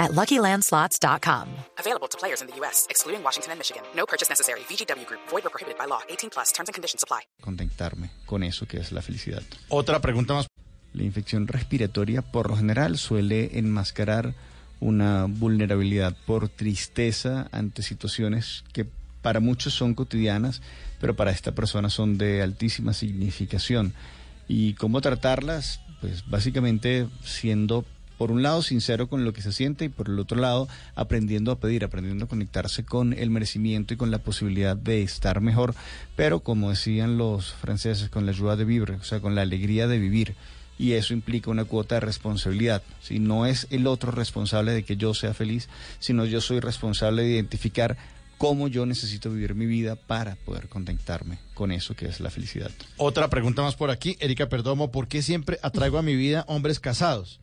at LuckyLandSlots.com. Available to players in the U.S., excluding Washington and Michigan. No purchase necessary. VGW Group. Void or prohibited by law. 18 plus. Terms and conditions apply. Contentarme con eso que es la felicidad. Otra pregunta más. La infección respiratoria por lo general suele enmascarar una vulnerabilidad por tristeza ante situaciones que para muchos son cotidianas, pero para esta persona son de altísima significación. ¿Y cómo tratarlas? Pues básicamente siendo, por un lado, sincero con lo que se siente y por el otro lado, aprendiendo a pedir, aprendiendo a conectarse con el merecimiento y con la posibilidad de estar mejor, pero como decían los franceses, con la ayuda de vivir, o sea, con la alegría de vivir y eso implica una cuota de responsabilidad. Si no es el otro responsable de que yo sea feliz, sino yo soy responsable de identificar cómo yo necesito vivir mi vida para poder contentarme con eso que es la felicidad. Otra pregunta más por aquí. Erika Perdomo, ¿por qué siempre atraigo a mi vida hombres casados?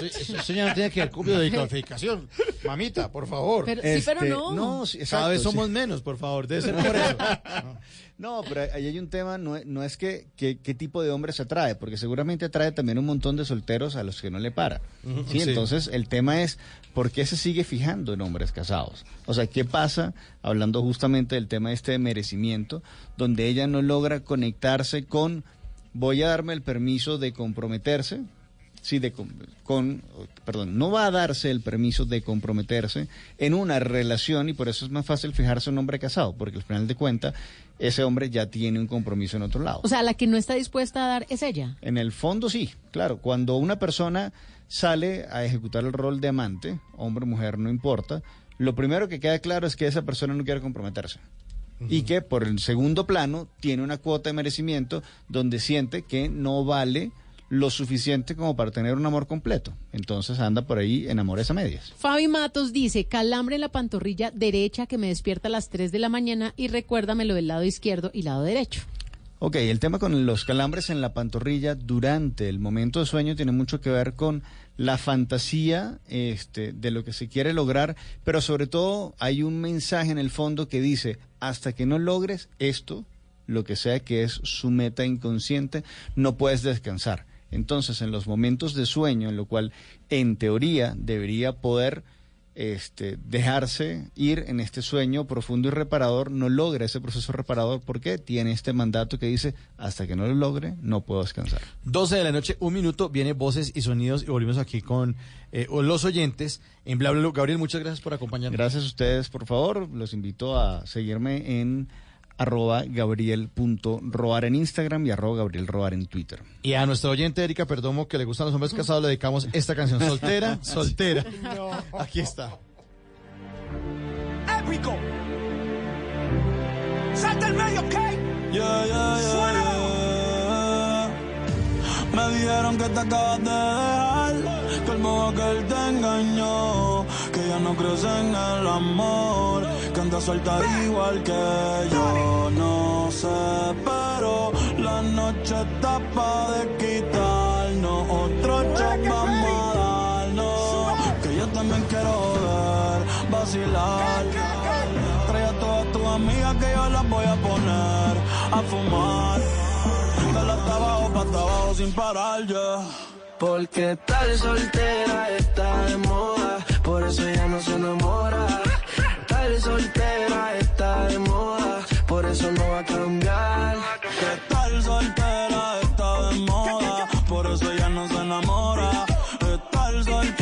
Eso, ya no tiene que ver con de calificación. Mamita, por favor. Pero, sí, pero Este, no. sí, Cada vez sí. somos menos, por favor. Debe ser por eso. No, pero ahí hay un tema, no, es- no es que, que- qué tipo de hombre se atrae, porque seguramente atrae también un montón de solteros a los que no le para. Sí, sí. Entonces el tema es, ¿por qué se sigue fijando en hombres casados? O sea, ¿qué pasa, hablando justamente del tema este de merecimiento, donde ella no logra conectarse con, voy a darme el permiso de comprometerse? Sí, de, con, perdón, no va a darse el permiso de comprometerse en una relación y por eso es más fácil fijarse en un hombre casado, porque al final de cuentas ese hombre ya tiene un compromiso en otro lado. O sea, la que no está dispuesta a dar es ella. En el fondo sí, claro, cuando una persona sale a ejecutar el rol de amante, hombre, mujer, no importa, lo primero que queda claro es que esa persona no quiere comprometerse. Y que por el segundo plano tiene una cuota de merecimiento donde siente que no vale lo suficiente como para tener un amor completo. Entonces anda por ahí en amores a medias. Fabi Matos dice, calambre en la pantorrilla derecha que me despierta a las 3 de la mañana y recuérdamelo del lado izquierdo y lado derecho. Ok, el tema con los calambres en la pantorrilla durante el momento de sueño tiene mucho que ver con la fantasía este, de lo que se quiere lograr, pero sobre todo hay un mensaje en el fondo que dice, hasta que no logres esto, lo que sea que es su meta inconsciente, no puedes descansar. Entonces, en los momentos de sueño, en lo cual en teoría debería poder este, dejarse ir en este sueño profundo y reparador, no logra ese proceso reparador porque tiene este mandato que dice, hasta que no lo logre, no puedo descansar. 12 de la noche, un minuto, viene voces y sonidos y volvimos aquí con eh, los oyentes en Bla. Gabriel, muchas gracias por acompañarnos. Gracias a ustedes, por favor. Los invito a seguirme en arroba gabriel.roar en Instagram y arroba gabrielroar en Twitter. Y a nuestra oyente Erika Perdomo, que le gustan los hombres casados, le dedicamos esta canción. Soltera, soltera. Aquí está. épico. Salta el medio, ¿ok? Yeah, yeah, yeah. Me dijeron que te acabas de dejar, que el modo que él te engañó, que ya no crees en el amor, que andas suelta igual que yo. No sé, pero la noche está pa' de quitarnos, otro shot vamos a que yo también quiero ver, vacilar. Trae a todas tus amigas que yo las voy a poner a fumar. De la hasta abajo pa' hasta sin parar, ya. Porque tal soltera está de moda, por eso ya no se enamora. Tal soltera está de moda, por eso no va a cambiar. Tal soltera está de moda, por eso ya no se enamora. Estar soltera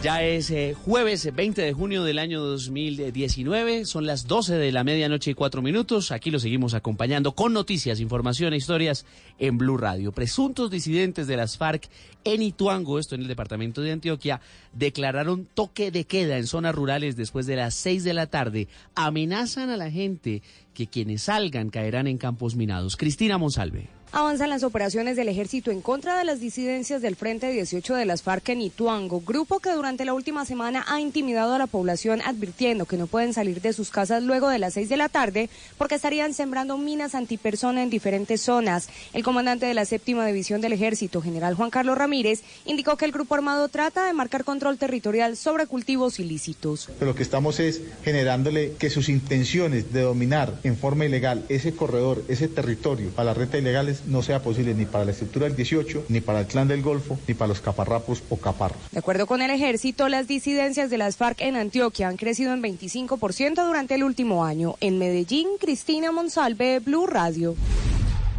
Ya es eh, jueves 20 de junio del año 2019, son las 12 de la medianoche y cuatro minutos. Aquí lo seguimos acompañando con noticias, información e historias en Blue Radio. Presuntos disidentes de las FARC en Ituango, esto en el departamento de Antioquia, declararon toque de queda en zonas rurales después de las 6 de la tarde. Amenazan a la gente que quienes salgan caerán en campos minados. Cristina Monsalve. Avanzan las operaciones del ejército en contra de las disidencias del Frente 18 de las FARC en Ituango, grupo que durante la última semana ha intimidado a la población advirtiendo que no pueden salir de sus casas luego de las 6 de la tarde porque estarían sembrando minas antipersona en diferentes zonas. El comandante de la séptima división del ejército, general Juan Carlos Ramírez, indicó que el grupo armado trata de marcar control territorial sobre cultivos ilícitos. Lo que estamos es generándole que sus intenciones de dominar en forma ilegal ese corredor, ese territorio para las rentas no sea posible ni para la estructura del 18, ni para el clan del Golfo, ni para los caparrapos o caparros. De acuerdo con el ejército, las disidencias de las FARC en Antioquia han crecido en 25% durante el último año. En Medellín, Cristina Monsalve, Blue Radio.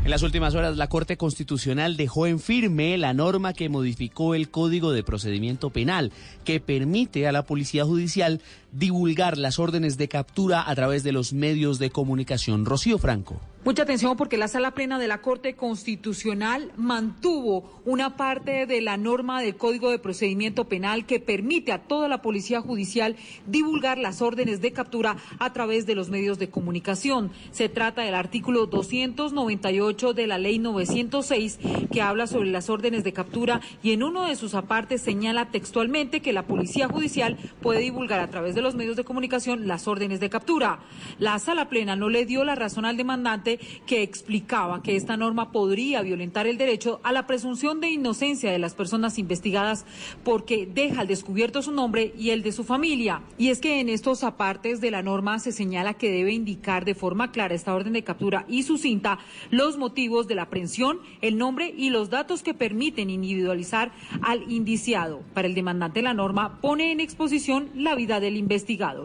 En las últimas horas, la Corte Constitucional dejó en firme la norma que modificó el Código de Procedimiento Penal, que permite a la Policía Judicial divulgar las órdenes de captura a través de los medios de comunicación. Rocío Franco. Mucha atención porque la sala plena de la Corte Constitucional mantuvo una parte de la norma del Código de Procedimiento Penal que permite a toda la Policía Judicial divulgar las órdenes de captura a través de los medios de comunicación. Se trata del artículo 298 de la Ley 906 que habla sobre las órdenes de captura y en uno de sus apartes señala textualmente que la Policía Judicial puede divulgar a través de los medios de comunicación las órdenes de captura. La sala plena no le dio la razón al demandante que explicaba que esta norma podría violentar el derecho a la presunción de inocencia de las personas investigadas porque deja al descubierto su nombre y el de su familia. Y es que en estos apartes de la norma se señala que debe indicar de forma clara esta orden de captura y su cinta los motivos de la aprehensión, el nombre y los datos que permiten individualizar al indiciado. Para el demandante la norma pone en exposición la vida del.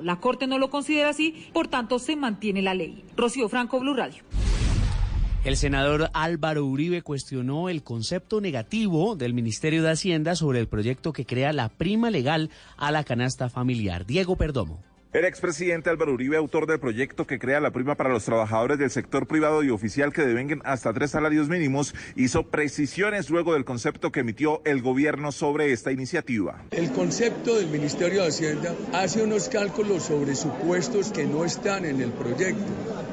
La Corte no lo considera así, por tanto se mantiene la ley. Rocío Franco, Blue Radio. El senador Álvaro Uribe cuestionó el concepto negativo del Ministerio de Hacienda sobre el proyecto que crea la prima legal a la canasta familiar. Diego Perdomo. El expresidente Álvaro Uribe, autor del proyecto que crea la prima para los trabajadores del sector privado y oficial que devenguen hasta tres salarios mínimos, hizo precisiones luego del concepto que emitió el gobierno sobre esta iniciativa. El concepto del Ministerio de Hacienda hace unos cálculos sobre supuestos que no están en el proyecto.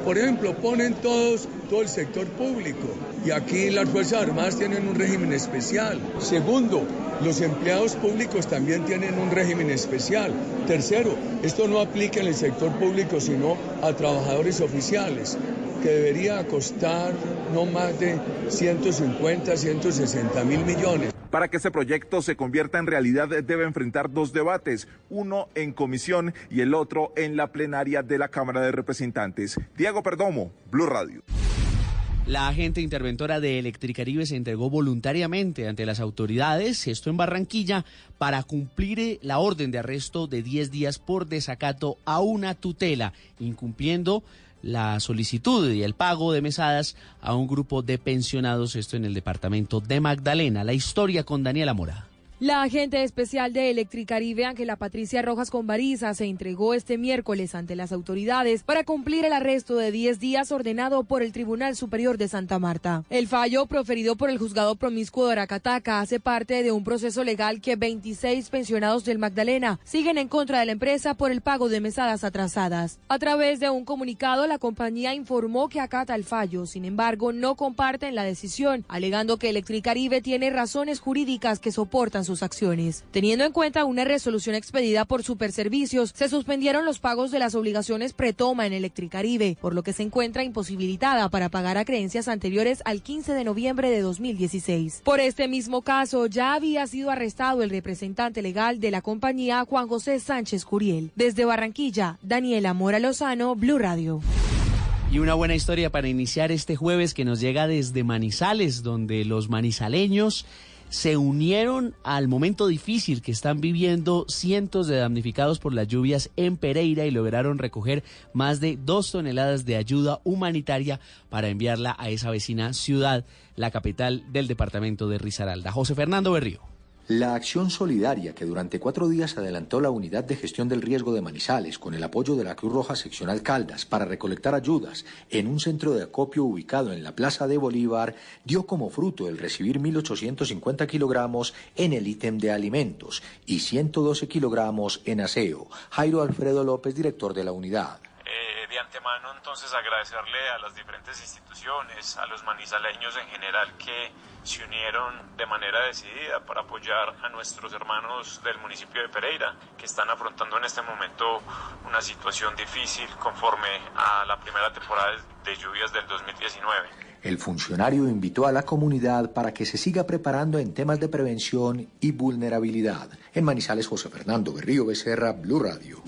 Por ejemplo, ponen todos todo el sector público y aquí las Fuerzas Armadas tienen un régimen especial. Segundo, los empleados públicos también tienen un régimen especial. Tercero, esto no aplica en el sector público sino a trabajadores oficiales que debería costar no más de 150, 160 mil millones. Para que ese proyecto se convierta en realidad debe enfrentar dos debates, uno en comisión y el otro en la plenaria de la Cámara de Representantes. Diego Perdomo, Blue Radio. La agente interventora de Electricaribe se entregó voluntariamente ante las autoridades, esto en Barranquilla, para cumplir la orden de arresto de 10 días por desacato a una tutela, incumpliendo la solicitud y el pago de mesadas a un grupo de pensionados, esto en el departamento de Magdalena. La historia con Daniela Mora. La agente especial de Electricaribe, Ángela Patricia Rojas Convariza, se entregó este miércoles ante las autoridades para cumplir el arresto de 10 días ordenado por el Tribunal Superior de Santa Marta. El fallo proferido por el juzgado promiscuo de Aracataca hace parte de un proceso legal que 26 pensionados del Magdalena siguen en contra de la empresa por el pago de mesadas atrasadas. A través de un comunicado, la compañía informó que acata el fallo, sin embargo, no comparten la decisión, alegando que Electricaribe tiene razones jurídicas que soportan su sus acciones. Teniendo en cuenta una resolución expedida por Superservicios, se suspendieron los pagos de las obligaciones pretoma en Electricaribe, por lo que se encuentra imposibilitada para pagar a creencias anteriores al 15 de noviembre de 2016. Por este mismo caso, ya había sido arrestado el representante legal de la compañía Juan José Sánchez Curiel. Desde Barranquilla, Daniela Mora Lozano, Blue Radio. Y una buena historia para iniciar este jueves que nos llega desde Manizales, donde los manizaleños se unieron al momento difícil que están viviendo cientos de damnificados por las lluvias en Pereira y lograron recoger más de dos toneladas de ayuda humanitaria para enviarla a esa vecina ciudad, la capital del departamento de Risaralda. José Fernando Berrío. La acción solidaria que durante cuatro días adelantó la unidad de gestión del riesgo de Manizales con el apoyo de la Cruz Roja Seccional Caldas para recolectar ayudas en un centro de acopio ubicado en la Plaza de Bolívar dio como fruto el recibir 1.850 kilogramos en el ítem de alimentos y 112 kilogramos en aseo. Jairo Alfredo López, director de la unidad. Eh, de antemano entonces agradecerle a las diferentes instituciones, a los manizaleños en general que se unieron de manera decidida para apoyar a nuestros hermanos del municipio de Pereira que están afrontando en este momento una situación difícil conforme a la primera temporada de lluvias del 2019. El funcionario invitó a la comunidad para que se siga preparando en temas de prevención y vulnerabilidad. En Manizales, José Fernando Berrío Becerra, Blue Radio.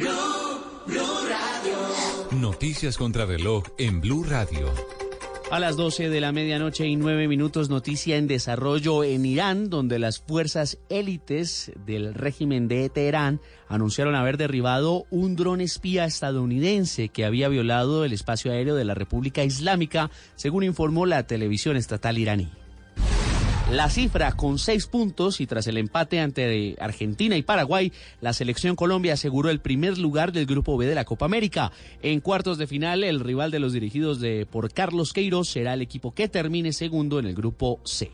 Noticias contra reloj en Blue Radio. A las 12 de la medianoche y nueve minutos, noticia en desarrollo en Irán, donde las fuerzas élites del régimen de Teherán anunciaron haber derribado un dron espía estadounidense que había violado el espacio aéreo de la República Islámica, según informó la televisión estatal iraní. La cifra con seis puntos y tras el empate ante Argentina y Paraguay, la selección Colombia aseguró el primer lugar del Grupo B de la Copa América. En cuartos de final, el rival de los dirigidos de por Carlos Queiroz será el equipo que termine segundo en el Grupo C.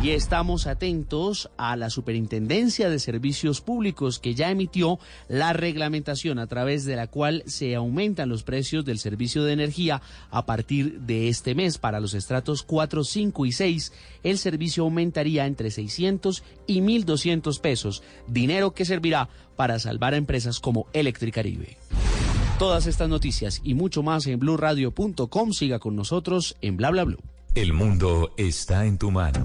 Y estamos atentos a la Superintendencia de Servicios Públicos que ya emitió la reglamentación a través de la cual se aumentan los precios del servicio de energía a partir de este mes. Para los estratos 4, 5 y 6, el servicio aumentaría entre 600 y 1.200 pesos, dinero que servirá para salvar a empresas como Electricaribe. Todas estas noticias y mucho más en blurradio.com. Siga con nosotros en bla bla blue. El mundo está en tu mano.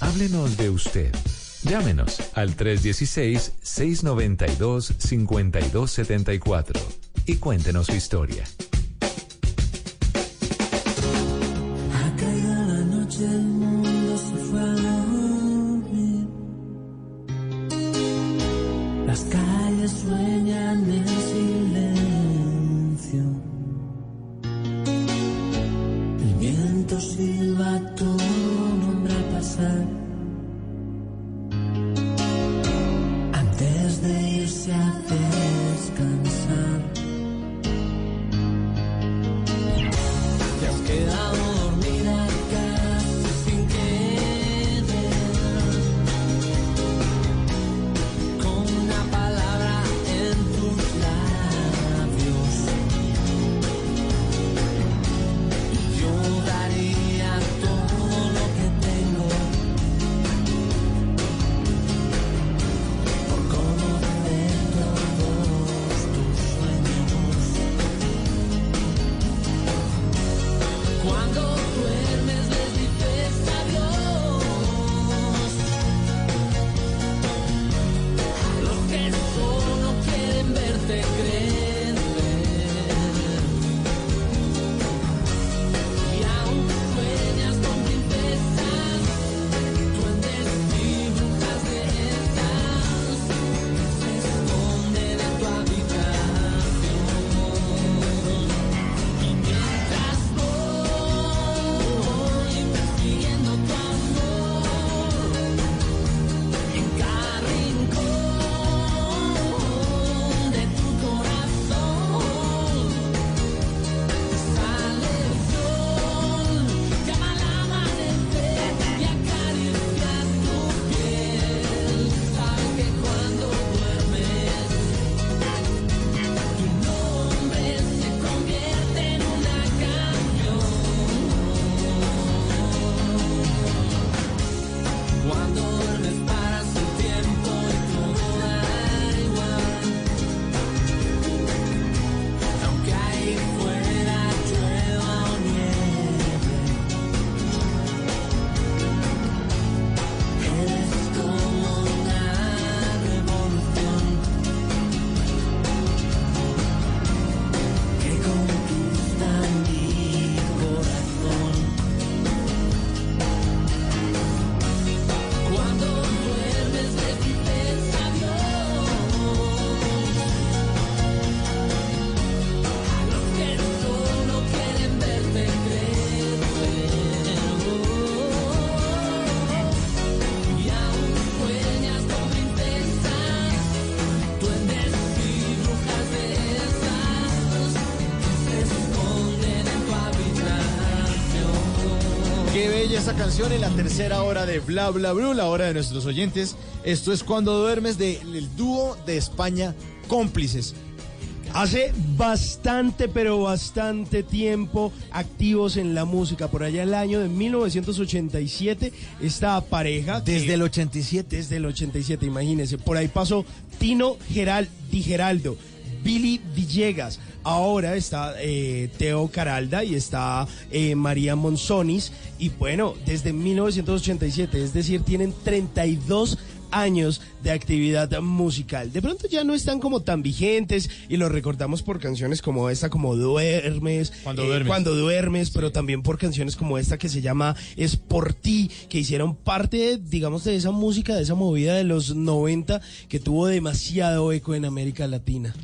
Háblenos de usted. Llámenos al 316-692-5274 y cuéntenos su historia. Las calles sueñan de esta canción en la tercera hora de Bla Bla Blue, la hora de nuestros oyentes. Esto es Cuando duermes del dúo de España Cómplices. Hace bastante, pero bastante tiempo activos en la música. Por allá el año de 1987, esta pareja. Desde el 87. Desde el 87, imagínense. Por ahí pasó Tino Geral, Di Geraldo, Billy Villegas. Ahora está eh, Teo Caralda y está eh, María Monzonis. Y bueno, desde 1987, es decir, tienen 32 años de actividad musical. De pronto ya no están como tan vigentes y los recordamos por canciones como esta, como Duermes, Cuando eh, duermes. Cuando duermes, pero también por canciones como esta que se llama Es por ti, que hicieron parte, digamos, de esa música, de esa movida de los 90 que tuvo demasiado eco en América Latina.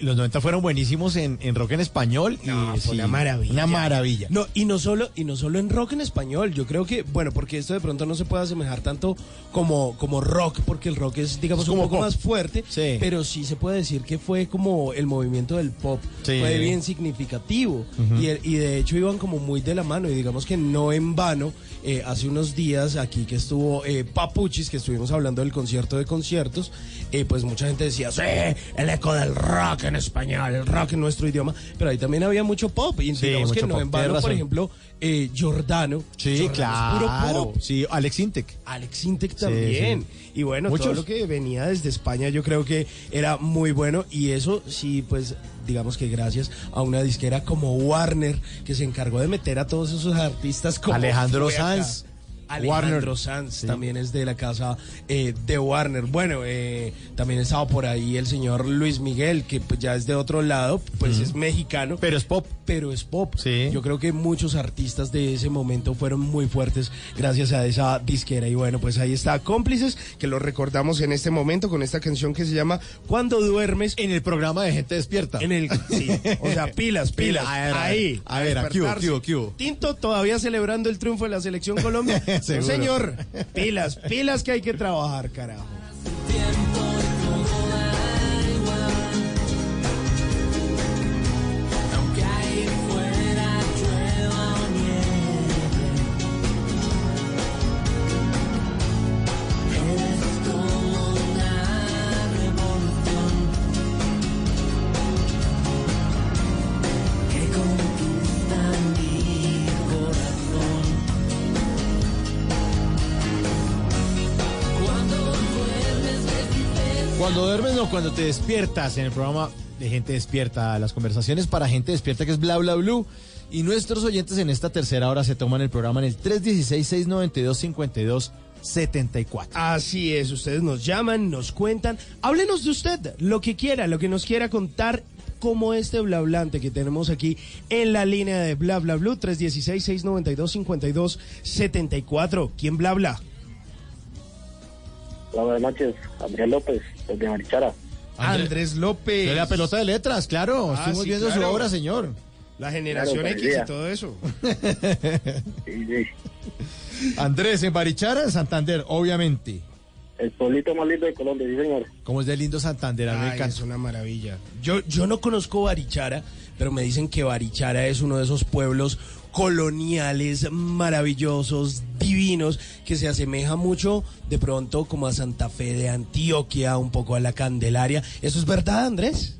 Los 90 fueron buenísimos en, en rock en español. y, sí, una maravilla. Una maravilla. No, y no solo, y no solo en rock en español. Yo creo que, bueno, porque esto de pronto no se puede asemejar tanto como, como rock, porque el rock es, digamos, Es un poco pop. más fuerte. Sí. Pero sí se puede decir que fue como el movimiento del pop. Sí. Fue bien significativo. Y, el- y de hecho iban como muy de la mano. Y digamos que no en vano, eh, hace unos días aquí que estuvo eh, Papuchis, que estuvimos hablando del concierto de conciertos, eh, pues mucha gente decía, sí, el eco del rock en español, el rock en nuestro idioma. Pero ahí también había mucho pop. Y Sí, digamos que no pop, en vano, por ejemplo, eh, Giordano. Sí, Giordano claro. puro pop. Sí, Alex Intec. Alex Intec también. sí. Y bueno, Muchos. todo lo que venía desde España yo creo que era muy bueno y eso sí, pues digamos que gracias a una disquera como Warner que se encargó de meter a todos esos artistas como Alejandro. Sanz. Alejandro Warner. Sanz Sí. también es de la casa eh, de Warner. Bueno, eh, también estaba por ahí el señor Luis Miguel, que pues, ya es de otro lado, pues es mexicano. Pero es pop. Pero es pop. Sí. Yo creo que muchos artistas de ese momento fueron muy fuertes gracias a esa disquera. Y bueno, pues ahí está Cómplices, que lo recordamos en este momento con esta canción que se llama Cuando duermes. En el programa de Gente Despierta. En el, sí, o sea, pilas, pilas. A ver, a ver. ahí. A ver, ¿a hubo, despertarse. qué hubo, qué hubo? Tinto todavía celebrando el triunfo de la selección Colombia. Señor. Pilas, pilas que hay que trabajar, carajo. Cuando te despiertas en el programa de Gente Despierta, las conversaciones para Gente Despierta que es Bla Bla Blue. Y nuestros oyentes en esta tercera hora se toman el programa en el 316-692-5274. Así es, ustedes nos llaman, nos cuentan, háblenos de usted, lo que quiera, lo que nos quiera contar, como este blablante que tenemos aquí en la línea de Bla Bla Blue, 316-692-5274. ¿Quién bla bla? Hola, buenas noches. Andrés López, desde Marichara. Andrés López. De la pelota de letras, claro. Ah, Estuvimos sí, viendo su obra, señor. La generación Claro, X y todo eso. Sí, sí. Andrés, en Barichara, en Santander, obviamente. El pueblito más lindo de Colombia, sí, señor. Como es de lindo Santander, Ay, encanta. es una maravilla. Yo, yo no conozco Barichara, pero me dicen que Barichara es uno de esos pueblos coloniales maravillosos, divinos, que se asemeja mucho de pronto como a Santa Fe de Antioquia, un poco a la Candelaria. ¿Eso es verdad, Andrés?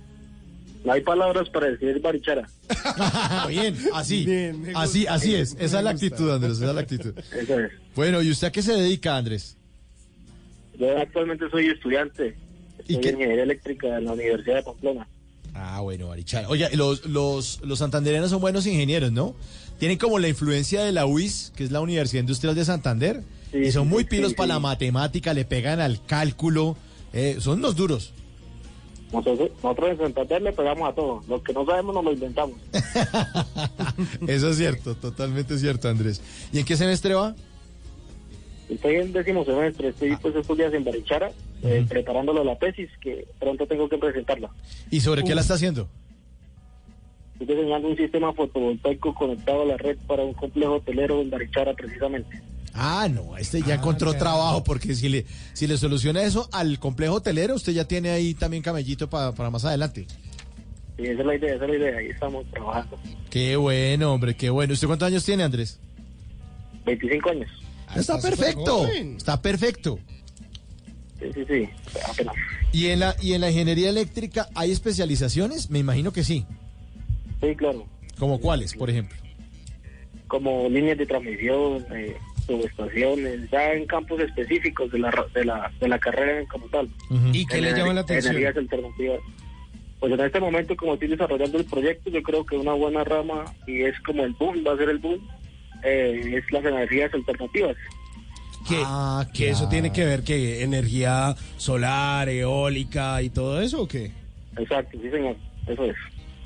No hay palabras para decir Barichara. Bien, así. Bien, así, así es. me Esa es la actitud, Andrés. Esa es la actitud. Eso es. Bueno, ¿y usted a qué se dedica, Andrés? Yo actualmente soy estudiante. ¿Y Estoy qué? en ingeniería eléctrica en la Universidad de Pamplona. Ah, bueno, Barichara. Oye, los, los, los santandereanos son buenos ingenieros, ¿no? Tienen como la influencia de la UIS, que es la Universidad Industrial de Santander, Sí, y son muy pilos sí, para sí. la matemática, le pegan al cálculo, eh, son unos duros. Nosotros, nosotros en Santander le pegamos a todo. Lo que no sabemos nos lo inventamos. Eso es cierto, totalmente cierto, Andrés. ¿Y en qué semestre va? Estoy en décimo semestre. Estoy pues estos días en Barichara, eh, preparándolo la tesis, que pronto tengo que presentarla. ¿Y sobre qué la está haciendo? Estoy diseñando un sistema fotovoltaico conectado a la red para un complejo hotelero en Barichara, precisamente. Ah, no, este ya encontró trabajo, porque si le, si le soluciona eso al complejo hotelero, usted ya tiene ahí también camellito pa- para más adelante. Y esa es la idea, esa es la idea. Ahí estamos trabajando. Qué bueno, hombre, qué bueno. ¿Usted cuántos años tiene, Andrés? 25 años. Está perfecto. Está perfecto. Sí, sí, sí. Apenas. ¿Y en, la, ¿Y en la ingeniería eléctrica hay especializaciones? Me imagino que sí. Sí, claro. ¿Como cuáles, por ejemplo? Como líneas de transmisión, eh, subestaciones, ya en campos específicos de la, ra- de la, de la carrera como tal. ¿Y qué le llama la atención? Energías alternativas. Pues en este momento, como estoy desarrollando el proyecto, yo creo que una buena rama, y es como el boom, va a ser el boom, eh, es las energías alternativas. Que, que eso tiene que ver que energía solar, eólica y todo eso, ¿o qué? Exacto, sí, señor. Eso es.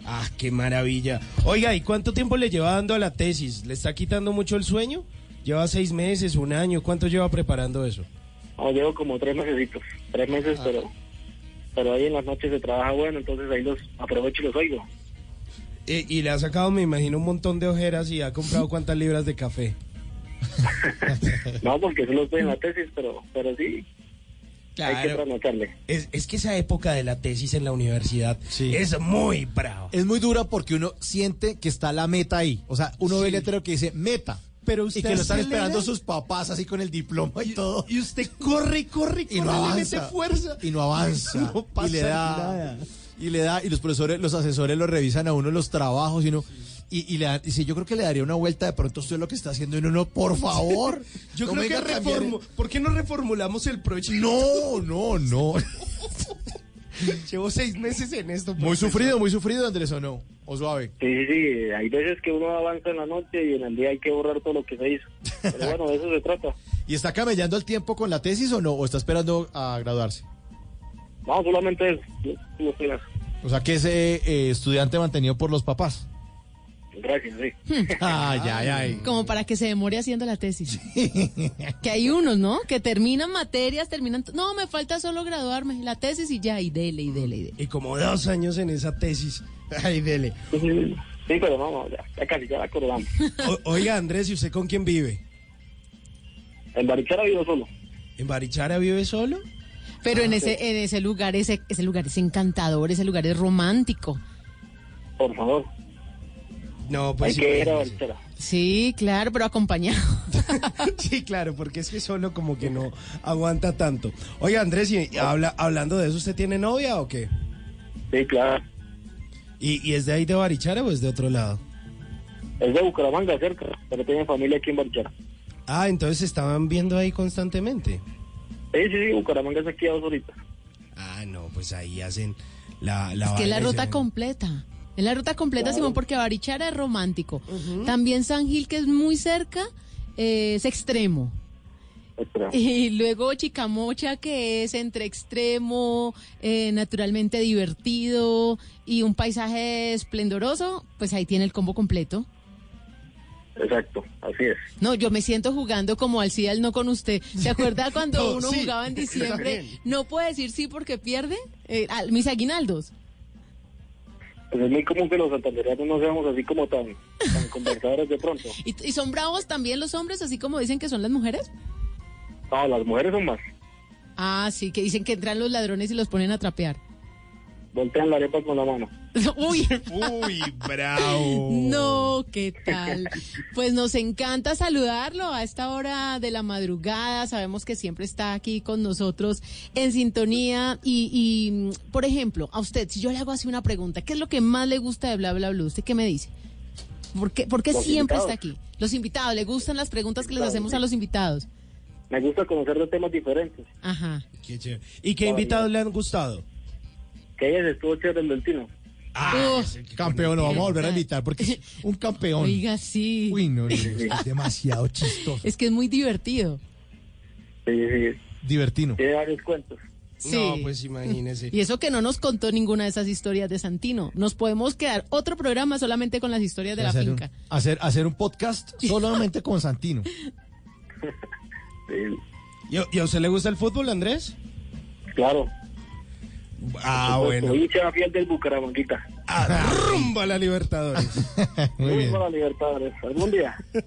Ah, qué maravilla. Oiga, ¿y cuánto tiempo le lleva dando a la tesis? ¿Le está quitando mucho el sueño? ¿Lleva seis meses, un año? ¿Cuánto lleva preparando eso? No, llevo como tres meses, tres meses, Ah. pero pero ahí en las noches se trabaja bueno, entonces ahí los aprovecho y los oigo. Eh, y le ha sacado, me imagino, un montón de ojeras y ha comprado cuántas libras de café. No, porque solo estoy en la tesis, pero pero sí, hay que trasnocharle. Es, es que esa época de la tesis en la universidad es muy brava. Es muy dura porque uno siente que está la meta ahí. O sea, uno ve el letrero que dice meta. Pero y usted que lo están esperando sus papás así con el diploma y, todo. Y usted corre, y corre, y y no corre, le avanza. mete fuerza. Y no avanza. No pasa y le da. nada. Y le da, y los profesores, los asesores lo revisan a uno los trabajos y uno. Y, y le si yo creo que le daría una vuelta de pronto usted lo que está haciendo y uno no, por favor. Yo no creo que cambiar reformu- ¿Por qué no reformulamos el proyecto? No, no, no. Llevo seis meses en esto. Muy profesor. sufrido, muy sufrido, Andrés, ¿o no? ¿O suave? Sí, sí, sí, hay veces que uno avanza en la noche y en el día hay que borrar todo lo que se hizo. Pero bueno, de eso se trata. ¿Y está camellando el tiempo con la tesis o no? ¿O está esperando a graduarse? No, solamente eso. Yo- yo en. O sea, que ese eh, estudiante mantenido por los papás. Gracias, sí. Ay, ay, ay. Como para que se demore haciendo la tesis. que hay unos, ¿no? Que terminan materias, terminan... No, me falta solo graduarme, la tesis y ya, y dele, y dele, y dele. Y como dos años en esa tesis. Ay, dele. Sí, pero no, no, ya, ya casi, ya la acordamos. O- oiga, Andrés, ¿y usted con quién vive? En Barichara vivo solo. ¿En Barichara vive solo? Pero Ah, en ese, en ese lugar, ese, ese lugar es encantador, ese lugar es romántico. Por favor. No, pues hay que ir a imagínese. Barichara. Sí, claro, pero acompañado. Sí, claro, porque es que solo como que no aguanta tanto. Oiga, Andrés, y habla, hablando de eso, ¿usted tiene novia o qué? Sí, claro. ¿Y, y es de ahí de Barichara o es de otro lado? Es de Bucaramanga, cerca, pero tiene familia aquí en Barichara. Ah, entonces se estaban viendo ahí constantemente. Sí, sí, sí, Bucaramanga es aquí a dos horitas. Ah, no, pues ahí hacen la... la es que es la ruta completa. Es la ruta completa, Claro. Simón, porque Barichara es romántico. También San Gil, que es muy cerca, eh, es extremo. Y luego Chicamocha, que es entre extremo, eh, naturalmente divertido y un paisaje esplendoroso, pues ahí tiene el combo completo. Exacto, así es. No, yo me siento jugando como al sí, al no con usted. ¿Se acuerda cuando No, uno sí, jugaba en diciembre? No puede decir sí porque pierde. Eh, mis aguinaldos. Pues es muy común que los santandereanos no seamos así como tan, tan conversadores de pronto. ¿Y, y son bravos también los hombres, así como dicen que son las mujeres? No, las mujeres son más. Ah, sí, que dicen que entran los ladrones y los ponen a trapear. Voltean la arepa con la mano. Uy, Uy, bravo. no, ¿qué tal? Pues nos encanta saludarlo a esta hora de la madrugada. Sabemos que siempre está aquí con nosotros en sintonía. Y, y, por ejemplo, a usted, si yo le hago así una pregunta, ¿qué es lo que más le gusta de Bla Bla Blue? ¿Usted qué me dice? ¿Por qué, por qué Los siempre invitados. está aquí? Los invitados, ¿le gustan las preguntas que les hacemos a los invitados? Me gusta conocer de temas diferentes. Ajá. Qué chévere. ¿Y qué invitados le han gustado? Que ella estuvo chévere el del Tino. Ah, Campeón, lo vamos a volver a invitar porque es un campeón. Oiga, sí. Uy, no, es demasiado chistoso. Es que es muy divertido. Sí, sí. Divertino. Tiene varios cuentos. Sí. No, pues imagínese. Y eso que no nos contó ninguna de esas historias de Santino. Nos podemos quedar otro programa solamente con las historias de la hacer, un, finca. hacer, hacer un podcast solamente con Santino. ¿Y, y a usted le gusta el fútbol, Andrés? Claro. Ah, bueno. Soy hincha fiel del Bucaramanguita. Rumba a la Libertadores. Muy bien. Rumbo a la Libertadores. Algún día.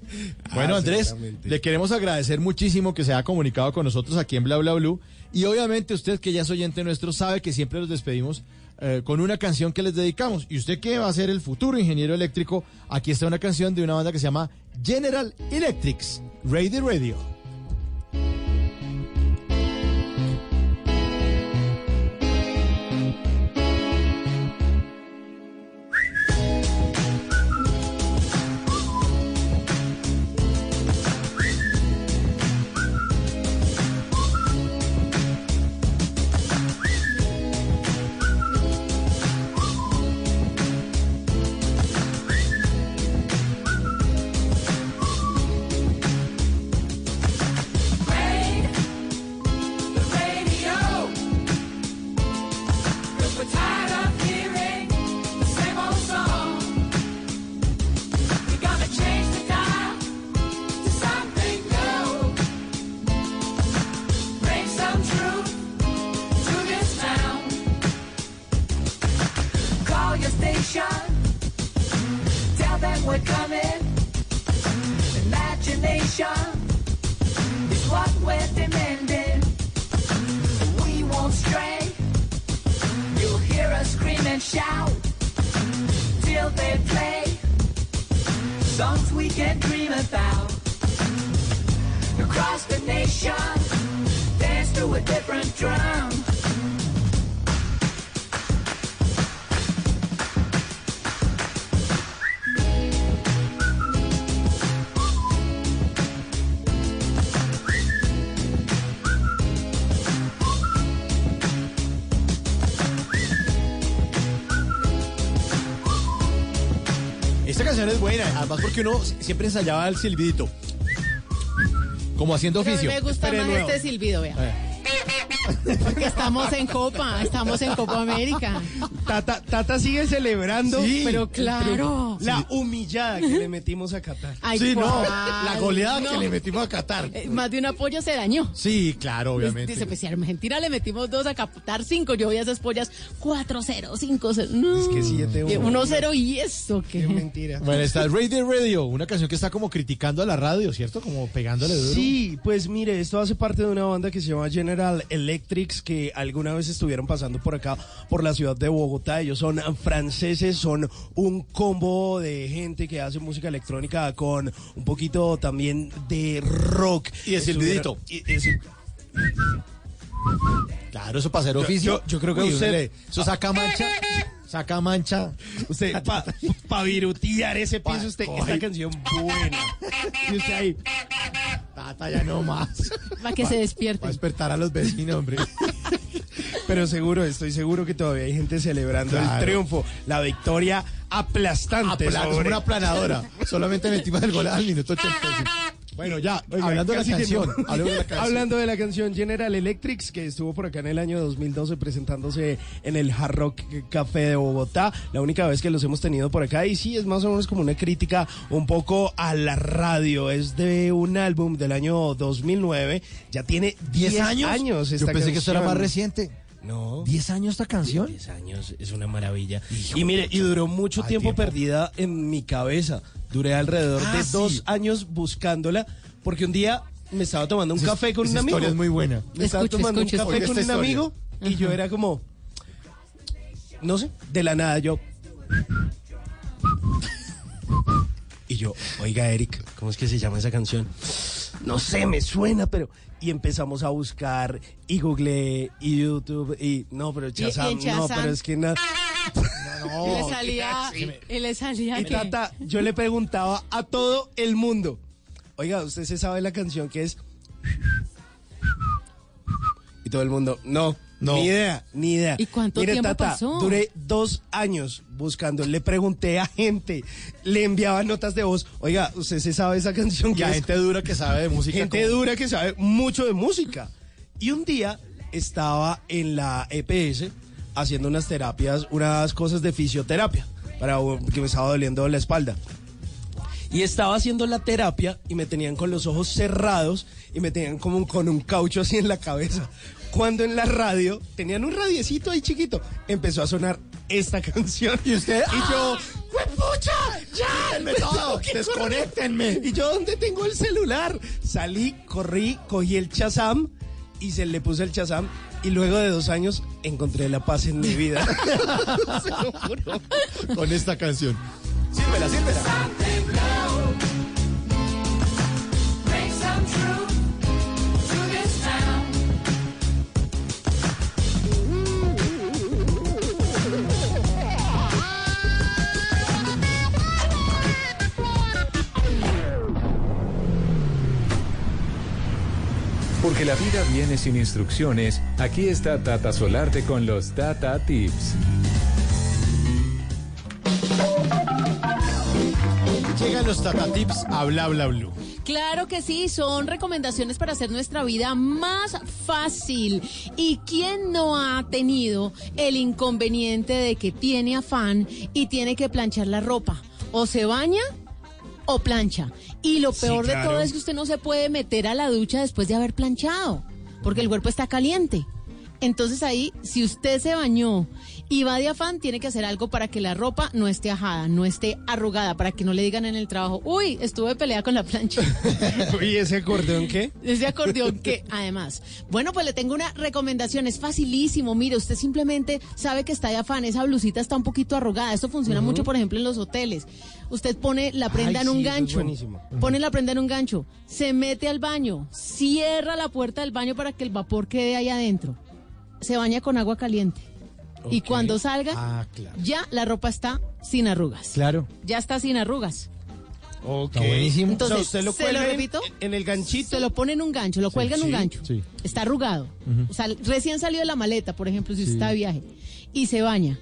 Bueno, Ah, Andrés, le queremos agradecer muchísimo que se haya comunicado con nosotros aquí en Bla Bla Blue. Y obviamente usted, que ya es oyente nuestro, sabe que siempre los despedimos eh, con una canción que les dedicamos. Y usted que va a ser el futuro ingeniero eléctrico, aquí está una canción de una banda que se llama General Electrics. Radio Radio. Porque uno siempre ensayaba el silbidito. Como haciendo Pero a mí oficio. me gusta Espere más nuevo. este silbido, vea. Porque estamos en Copa, estamos en Copa América. Tata, Tata sigue celebrando. Sí, pero claro. La humillada que le metimos a Qatar. Ay, Sí, no, la goleada que le metimos a Qatar. Eh, Más de un apoyo se dañó. Sí, claro, obviamente. Dice, pues si a Argentina le metimos dos, a Qatar cinco. Yo voy a esas pollas 4-0, 5-0. No. Es que 7-1. 1-0 y eso, ¿qué? mentira. Bueno, está Radio Radio, una canción que está como criticando a la radio, ¿cierto? Como pegándole duro. Sí, pues mire, esto hace parte de una banda que se llama General Electrics, que alguna vez estuvieron pasando por acá, por la ciudad de Bogotá. Ellos son franceses, son un combo de gente que hace música electrónica con un poquito también de rock. Y de silbidito. Claro, eso para hacer oficio. yo- yo creo que Uy, usted- le- Eso saca mancha. Saca mancha. Usted, para pa virutear ese piso, usted, esta Ay. canción buena. Y usted ahí, Tata, ya no más. Para que se despierte. Va a despertar a los vecinos, hombre. pero seguro, estoy seguro que todavía hay gente celebrando el triunfo, la victoria aplastante. Apla- sobre- una planadora. Solamente metimos el gol al minuto 85. Bueno, ya, Oiga, hablando de la canción. no. hablemos de la canción. Hablando de la canción General Electrics, que estuvo por acá en el año 2012 presentándose en el Hard Rock Café de Bogotá, la única vez que los hemos tenido por acá, y sí, es más o menos como una crítica un poco a la radio, es de un álbum del año 2009, ya tiene 10 ¿10 años? años Yo esta pensé que esto era canción. más reciente. No. ¿10 años esta canción? 10 años, es una maravilla. Y mire, y duró mucho Al tiempo, tiempo. perdida en mi cabeza. Duré alrededor Ah, de sí. dos años buscándola, porque un día me estaba tomando un café con un amigo. historia es muy buena. Me estaba tomando escuche, un café con un historia. amigo y yo era como, no sé, de la nada yo. Y yo, oiga Eric, ¿cómo es que se llama esa canción? No sé, me suena, pero... Y empezamos a buscar y googleé y YouTube y no, pero y Chazam, no, pero es que no. y le salía, y le salía Y que- Tata, yo le preguntaba a todo el mundo, oiga, ¿usted se sabe la canción que es? Y todo el mundo, no, No. ni idea, ni idea. ¿Y cuánto Mire, tiempo Tata, pasó? duré dos años buscando, le pregunté a gente, le enviaba notas de voz, oiga, ¿usted se sabe esa canción Y que a es? gente dura que sabe de música. Gente como- dura que sabe mucho de música. Y un día estaba en la EPS haciendo unas terapias, unas cosas de fisioterapia, para que me estaba doliendo la espalda. Y estaba haciendo la terapia y me tenían con los ojos cerrados y me tenían como con un caucho así en la cabeza. Cuando en la radio tenían un radiecito ahí chiquito, empezó a sonar esta canción. Y usted, y yo, ¡Juepucha! ¡Ya! Quítenme todo, desconéctenme. y yo, ¿dónde tengo el celular? Salí, corrí, cogí el Chazam y se le puse el Chazam. Y luego de dos años encontré la paz en mi vida. Se lo juro. Con esta canción. Sírvela, sírvela. Porque la vida viene sin instrucciones, aquí está Tata Solarte con los Tata Tips. Llegan los Tata Tips a Bla Bla Blue. Claro que sí, son recomendaciones para hacer nuestra vida más fácil. ¿Y quién no ha tenido el inconveniente de que tiene afán y tiene que planchar la ropa? O se baña o plancha. Y lo Sí, peor de todo es que usted no se puede meter a la ducha después de haber planchado, porque el cuerpo está caliente. Entonces ahí, si usted se bañó y va de afán, tiene que hacer algo para que la ropa no esté ajada, no esté arrugada, para que no le digan en el trabajo, uy, estuve peleada con la plancha. ¿Y ese acordeón qué? Ese acordeón que, además. Bueno, pues le tengo una recomendación, es facilísimo. Mire, usted simplemente sabe que está de afán, esa blusita está un poquito arrugada. Esto funciona mucho, por ejemplo, en los hoteles. Usted pone la prenda Ay, en un sí, eso es gancho. Pone la prenda en un gancho, se mete al baño, cierra la puerta del baño para que el vapor quede ahí adentro. Se baña con agua caliente. Y cuando salga, Ah, claro. ya la ropa está sin arrugas. Claro. Ya está sin arrugas. Ok. Está buenísimo. Entonces, O sea, usted lo ¿se cuelga lo en- repito? en el ganchito. Se lo pone en un gancho, lo cuelga en un gancho. sí. Está arrugado. O sea, recién salió de la maleta, por ejemplo, si usted Sí. está de viaje. Y se baña.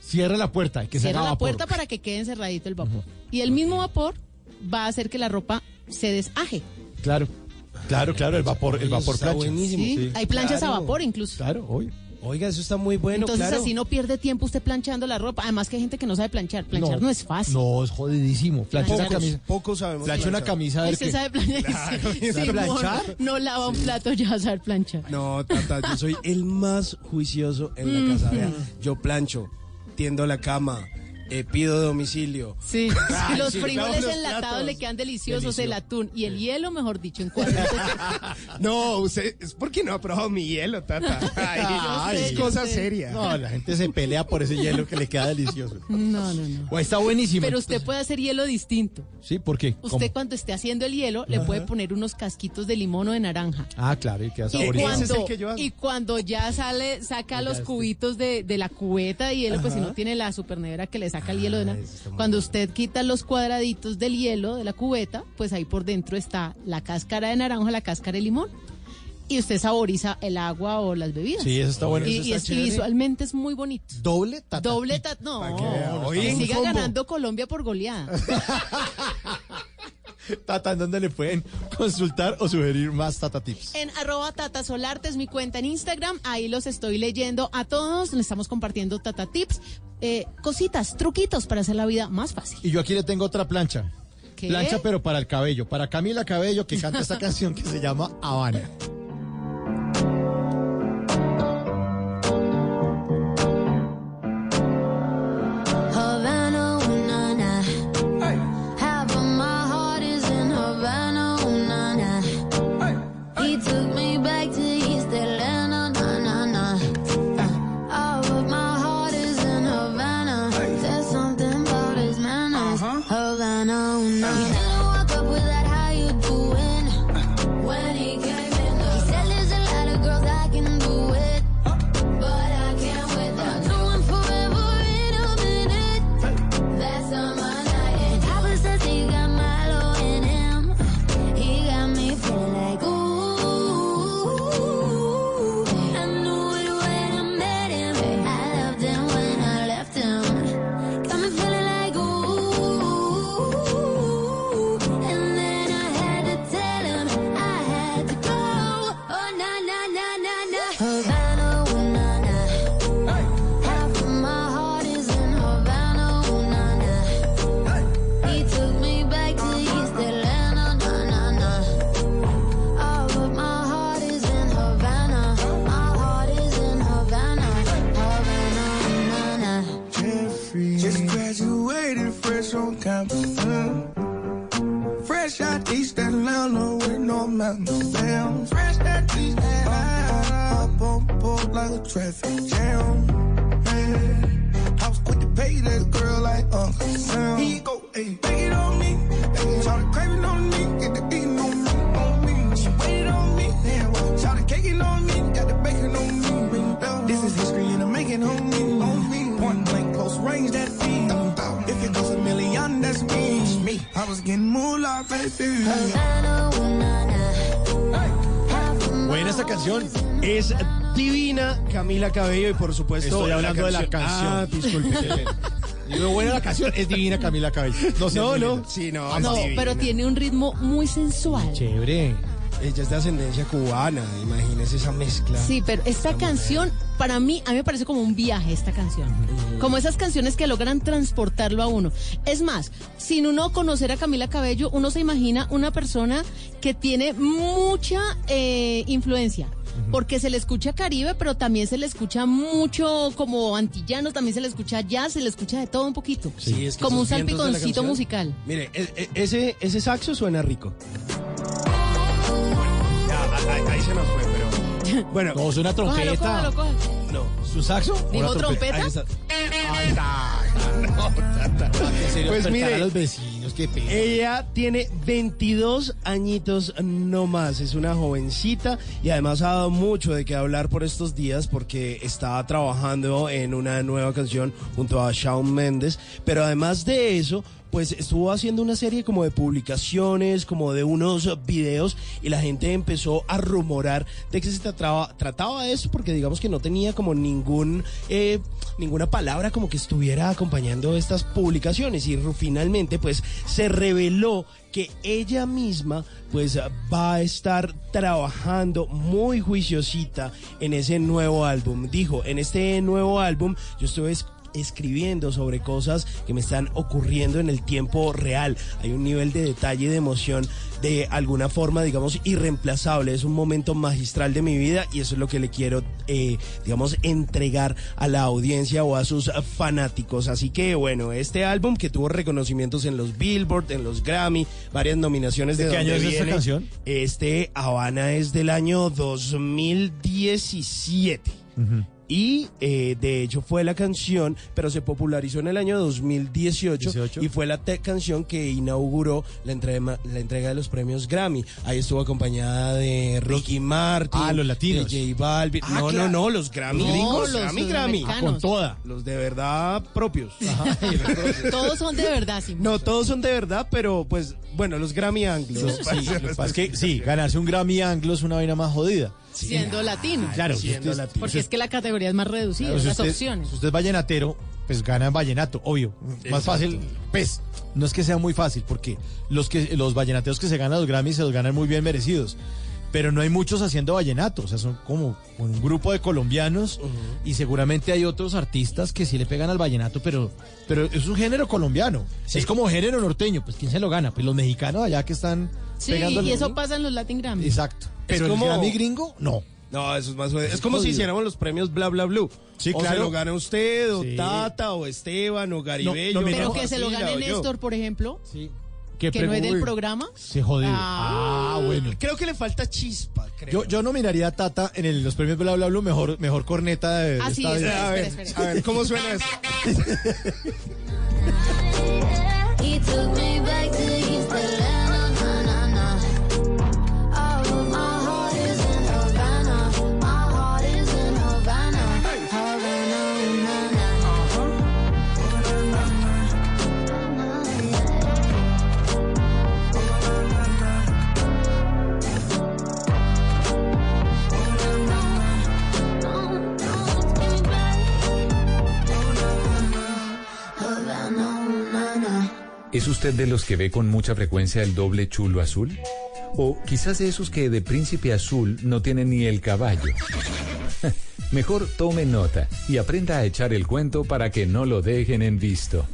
Cierra la puerta, que se Cierra haga la vapor. puerta para que quede encerradito el vapor. Y el mismo vapor va a hacer que la ropa se desaje. Claro. Claro, claro, el vapor, el vapor Está plancha. buenísimo. ¿sí? sí. Hay planchas Claro. a vapor incluso. Claro, hoy. Oiga, eso está muy bueno, Entonces claro. así no pierde tiempo usted planchando la ropa. Además que hay gente que no sabe planchar. Planchar no, es fácil. No, es jodidísimo. Plancha una Planchar. camisa. Poco sabemos Plancha una planchar. camisa Usted sabe planchar. Claro, Sí, ¿sabe planchar? No lava un plato, ya va a saber planchar. No, tata, yo soy el más juicioso en la casa. Vea, yo plancho, tiendo la cama, eh, pido domicilio. Sí, Ay, los sí, frijoles lavo los enlatados platos. le quedan deliciosos, Delicioso. el atún y el hielo, mejor dicho, en cuatro. No, usted, es porque no ha probado mi hielo, tata. Ay, Ay, es cosa seria. No, la gente se pelea por ese hielo que le queda delicioso. No, no, no. O está buenísimo. Pero usted puede hacer hielo distinto. Sí, ¿por qué? ¿Cómo? Usted cuando esté haciendo el hielo le puede poner unos casquitos de limón o de naranja. Ah, claro, y queda Y saborizado. Ese es el cuando, que yo hago. y cuando ya sale, saca Ya los este. cubitos de, de la cubeta de hielo, pues si no tiene la supernevera que le saca el hielo de una. Cuando usted quita los cuadraditos del hielo de la cubeta, pues ahí por dentro está la cáscara de naranja, la cáscara de limón. Y usted saboriza el agua o las bebidas. Sí, eso está bueno. Y, Eso y está es- y visualmente es muy bonito. Doble tata. Doble no. Que siga ganando Colombia por goleada. Tata, ¿en dónde le pueden consultar o sugerir más Tata Tips? En arroba Tata Solarte es mi cuenta en Instagram. Ahí los estoy leyendo a todos. Les estamos compartiendo Tata Tips. eh, cositas, truquitos para hacer la vida más fácil. Y yo aquí le tengo otra plancha. ¿Qué? Plancha, pero para el cabello. Para Camila Cabello, que canta esta canción que se llama Habana. Esta canción. Es divina Camila Cabello y por supuesto Estoy hablando de la canción. Ah, disculpe. Digo, buena la canción, es divina Camila Cabello. No, no, no. Sí, no, Ah, No, pero tiene un ritmo muy sensual. Chévere. Ella es de ascendencia cubana, imagínese esa mezcla. Sí, pero esta canción, para mí, a mí me parece como un viaje esta canción. Como esas canciones que logran transportarlo a uno. Es más, sin uno conocer a Camila Cabello, uno se imagina una persona que tiene mucha eh, influencia. Porque se le escucha Caribe, pero también se le escucha mucho como antillano, también se le escucha jazz, se le escucha de todo un poquito. Sí, es que como un salpiconcito musical. Mire, e- e- ese, ese saxo suena rico. Ahí, ahí se nos fue, pero. Bueno, No, Cójalo, trompeta. cójalo, cójalo. no. ¿Su saxo? o ¿Dijo una trompeta? No, serio, Pues mire, a los vecinos, qué pena. Ella tiene 22 añitos no más, es una jovencita y además ha dado mucho de qué hablar por estos días porque está trabajando en una nueva canción junto a Shawn Mendes, pero además de eso, pues estuvo haciendo una serie como de publicaciones, como de unos videos y la gente empezó a rumorar de que se trataba, trataba de eso porque digamos que no tenía como ningún eh, ninguna palabra como que estuviera acompañando estas publicaciones y finalmente pues se reveló que ella misma pues va a estar trabajando muy juiciosita en ese nuevo álbum. Dijo, en este nuevo álbum yo estuve es- escribiendo sobre cosas que me están ocurriendo en el tiempo real. Hay un nivel de detalle y de emoción de alguna forma, digamos, irreemplazable. Es un momento magistral de mi vida y eso es lo que le quiero, eh, digamos, entregar a la audiencia o a sus fanáticos. Así que, bueno, este álbum que tuvo reconocimientos en los Billboard, en los Grammy, varias nominaciones de, ¿De qué año es esta canción? Este Habana es del año 2017. Y eh, de hecho fue la canción, pero se popularizó en el año 2018 18. y fue la canción que inauguró la entrega, la entrega de los premios Grammy. Ahí estuvo acompañada de Ricky Martin, Ah, los latinos. de J Balvin. Ah, no, claro. no, no, los Grammy No, gringos, los Grammy. Grammy. Ah, Con toda. Los de verdad propios. Todos son de verdad, sí. No, todos son de verdad, pero pues, bueno, los Grammy anglos. Sí, lo que pasa es que sí, ganarse un Grammy anglo es una vaina más jodida. Siendo latino. Claro, siendo usted- latino. Porque es que la categoría es más reducida, Claro, si las usted- opciones. Si usted es vallenatero, pues gana en vallenato, obvio. Más fácil, pues. No es que sea muy fácil, porque los que los vallenateros que se ganan los Grammys se los ganan muy bien merecidos. Pero no hay muchos haciendo vallenato, o sea, son como un grupo de colombianos y seguramente hay otros artistas que sí le pegan al vallenato, pero, pero es un género colombiano. Es como género norteño, pues ¿quién se lo gana? Pues los mexicanos allá que están Sí, y eso pasa en los Latin Grammy. Exacto. Pero como- el Grammy gringo, no. No, eso es más jodido. Es como si hiciéramos los premios Bla Bla Blue. Sí, o claro. se lo gana usted, o Sí. Tata, o Esteban, o Garibello. no, mira, Pero que se lo gane yo. Néstor, por ejemplo, Sí. Que no es del programa. Se jodió. Ah. Ah, bueno. Creo que le falta chispa, creo. Yo, yo nominaría a Tata en el- los premios Bla Bla Bla mejor, mejor corneta de, de Ah, sí, esta espera, vez. a ver, espera, a ver, ¿cómo suena eso? ¿Es usted de los que ve con mucha frecuencia el doble chulo azul? O quizás de esos que de príncipe azul no tienen ni el caballo. Mejor tome nota y aprenda a echar el cuento para que no lo dejen en visto.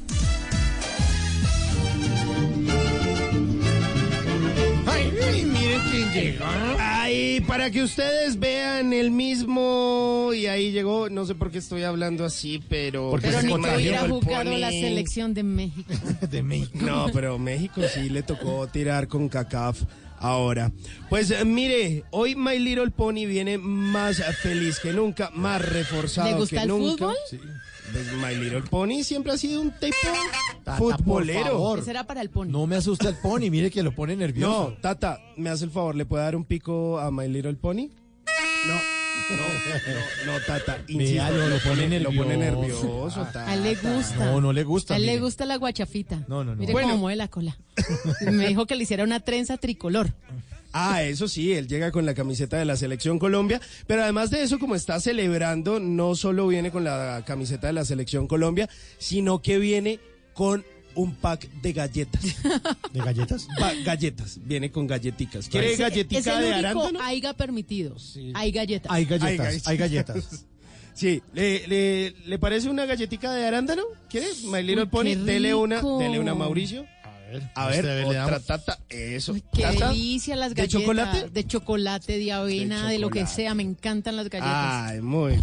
Ay, para que ustedes vean el mismo. Y ahí llegó. No sé por qué estoy hablando así, pero. Porque Pero se ni que hubiera jugado la selección de México. de México. No, pero México sí le tocó tirar con CACAF ahora. Pues eh, mire, hoy My Little Pony viene más feliz que nunca, más reforzado ¿Le gusta que el nunca. fútbol? Sí. Pues My Little Pony siempre ha sido un tipo Tata, por futbolero. favor. Ese era para el pony. No me asusta el pony, mire que lo pone nervioso. No, Tata, ¿me hace el favor? ¿Le puede dar un pico a My Little Pony? No. No, no, Tata, insisto, lo- lo pone lo pone nervioso. Tata. A él le gusta. No, no le gusta, A él le gusta la guachafita. No, no, no. Mire Bueno. cómo mueve la cola. Me dijo que le hiciera una trenza tricolor. Ah, eso sí, él llega con la camiseta de la Selección Colombia, pero además de eso, como está celebrando, no solo viene con la camiseta de la Selección Colombia, sino que viene con un pack de galletas. ¿De galletas? Pa- galletas, viene con galletitas. ¿Quiere galletica es el de único arándano? aiga permitido. Hay galletas. Hay galletas, galletas. hay galletas. Sí, ¿le, le, le parece una galletica de arándano? ¿Quiere? My Little Uy, Pony, dele una, dele una a Mauricio. A ver, A ver, este, otra tata, eso. Qué ¿Tata? delicia las ¿De galletas. chocolate? De chocolate, de avena, de, lo que sea. Me encantan las galletas. Ay, muy bien.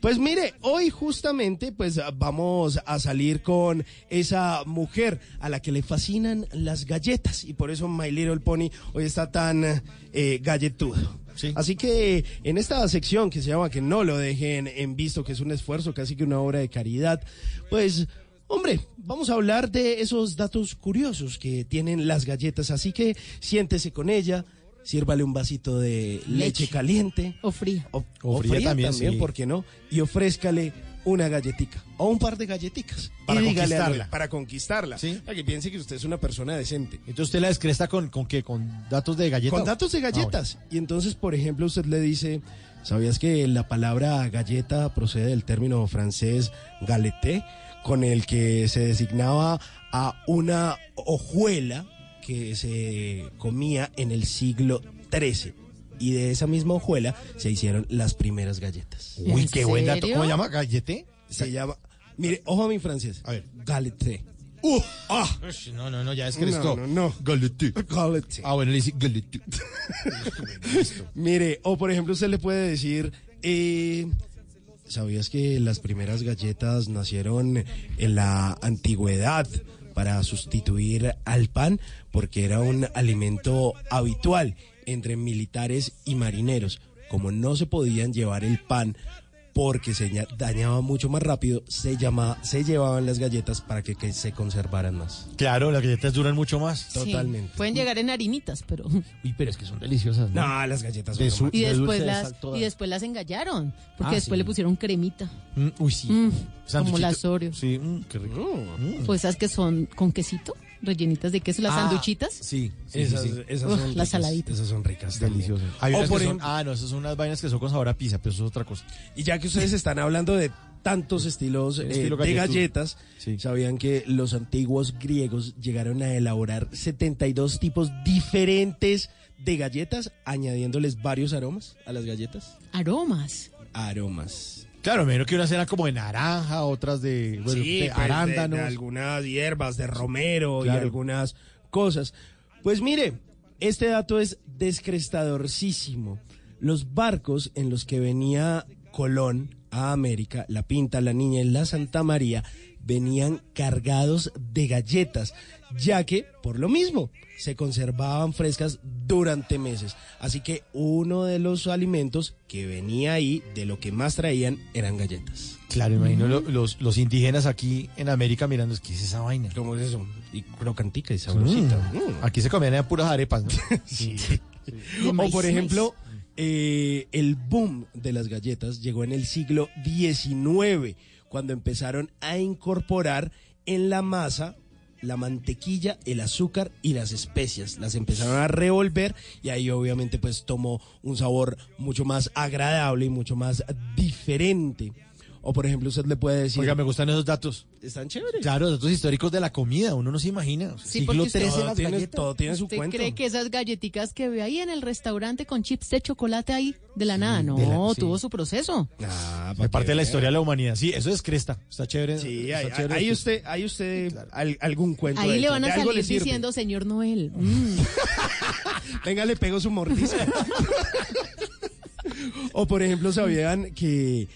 Pues mire, hoy justamente pues vamos a salir con esa mujer a la que le fascinan las galletas y por eso My Little Pony hoy está tan eh, galletudo. Así que en esta sección que se llama Que no lo dejen en visto, que es un esfuerzo, casi que una obra de caridad, pues hombre, vamos a hablar de esos datos curiosos que tienen las galletas. Así que siéntese con ella, sírvale un vasito de leche, Leche. caliente. O fría. O, O o fría fría también, también, sí. ¿por qué no? Y ofrézcale una galletica o un par de galletitas. Para Y dígale a- conquistarla. para conquistarla. Sí. Para que piense que usted es una persona decente. Entonces usted la descresta con, con qué, con datos de galletas. Con datos de Ah, galletas. Y entonces, por ejemplo, usted le dice, ¿sabías que la palabra galleta procede del término francés galeté, con el que se designaba a una hojuela que se comía en el siglo XIII? Y de esa misma hojuela se hicieron las primeras galletas. Uy, ¿En qué buen dato. serio? ¿Cómo se llama? ¿Gallete? Se llama. Mire, ojo a mi francés. A ver. Galeté. ¡Uh! ¡Ah! No, no, no, ya descrestó. No, no, no. Galete. Ah, bueno, le dice galete. Mire, o por ejemplo, usted le puede decir. eh, ¿Sabías que las primeras galletas nacieron en la antigüedad para sustituir al pan? Porque era un alimento habitual entre militares y marineros. Como no se podían llevar el pan porque se ña- dañaba mucho más rápido, se, llama, se llevaban las galletas para que, que se conservaran más. Claro, las galletas duran mucho más. Sí. Totalmente. Pueden llegar en harinitas, pero... Uy, pero es que son deliciosas. ¿no? No, las galletas De son Y de después, las, y después las engallaron, porque Ah, después sí. le pusieron cremita. Mm, uy, sí. Mm. Como las Oreo. Sí, mm, qué rico. Mm. Pues esas que son con quesito, rellenitas de queso, las Ah, sanduchitas. Sí, sí, esas, sí, sí. esas Uf, son las ricas, saladitas. Esas son ricas. también. Deliciosas. Hay O unas por que son- ejemplo- ah, no, esas son unas vainas que son con sabor a pizza, pero eso es otra cosa. Y ya que ustedes están hablando de tantos estilos eh, Estilo de galletudo. galletas, Sí. sabían que los antiguos griegos llegaron a elaborar 72 tipos diferentes de galletas, añadiéndoles varios aromas a las galletas. Aromas. Aromas. Claro, me imagino que unas eran como de naranja, otras de, bueno, Sí, de pues, arándanos. de algunas hierbas, de romero y algunas cosas. Pues mire, este dato es descrestadorcísimo. Los barcos en los que venía Colón a América, la Pinta, la Niña y la Santa María, venían cargados de galletas, ya que, por lo mismo, se conservaban frescas durante meses. Así que uno de los alimentos que venía ahí, de lo que más traían, eran galletas. Claro, imagino lo- los, los indígenas aquí en América mirando, ¿qué es esa vaina? ¿Cómo es eso? Y crocantica y sabrosita. Mm. Mm. Aquí se comían eran puras arepas, ¿no? Sí. O por ejemplo, eh, el boom de las galletas llegó en el siglo XIX, cuando empezaron a incorporar en la masa la mantequilla, el azúcar y las especias. Las empezaron a revolver y ahí obviamente pues tomó un sabor mucho más agradable y mucho más diferente. O por ejemplo, usted le puede decir... Oiga, me gustan esos datos. Están chéveres. Claro, datos históricos de la comida, uno no se imagina. Sí, Siglo XIII todo, las tiene, galletas. todo tiene su ¿Usted cuento. cree que esas galletitas que ve ahí en el restaurante con chips de chocolate ahí de la nada? No, de la- sí. tuvo su proceso. Ah, parte de la historia de la humanidad. Sí, eso es cresta. Está chévere. Sí, está ahí, chévere. ahí usted, ahí usted al- algún cuento. Ahí de le van a salir diciendo, señor Noel. mm, Venga, le pego su mordisco. o por ejemplo, ¿sabían que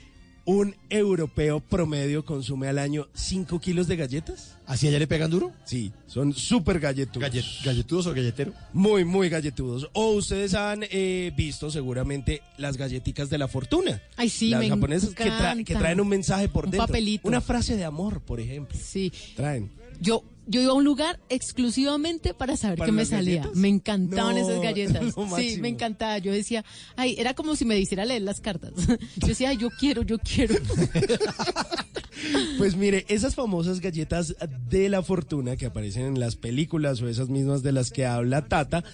un europeo promedio consume al año 5 kilos de galletas? ¿Así allá le pegan duro? Sí, son súper galletudos. Gallet- ¿Galletudos o galletero? Muy, muy galletudos. O ustedes han eh, visto seguramente las galletitas de la fortuna. Ay, sí, las me japonesas que, tra- que encantan. traen un mensaje por Un dentro. papelito. Una frase de amor, por ejemplo. Sí. Traen. Yo yo iba a un lugar exclusivamente para saber ¿Para qué me salía. galletas? Me encantaban No, esas galletas. Sí, me encantaba. Yo decía, ay, era como si me hiciera leer las cartas. Yo decía, ay, yo quiero, yo quiero. Pues mire, esas famosas galletas de la fortuna que aparecen en las películas o esas mismas de las que habla Tata,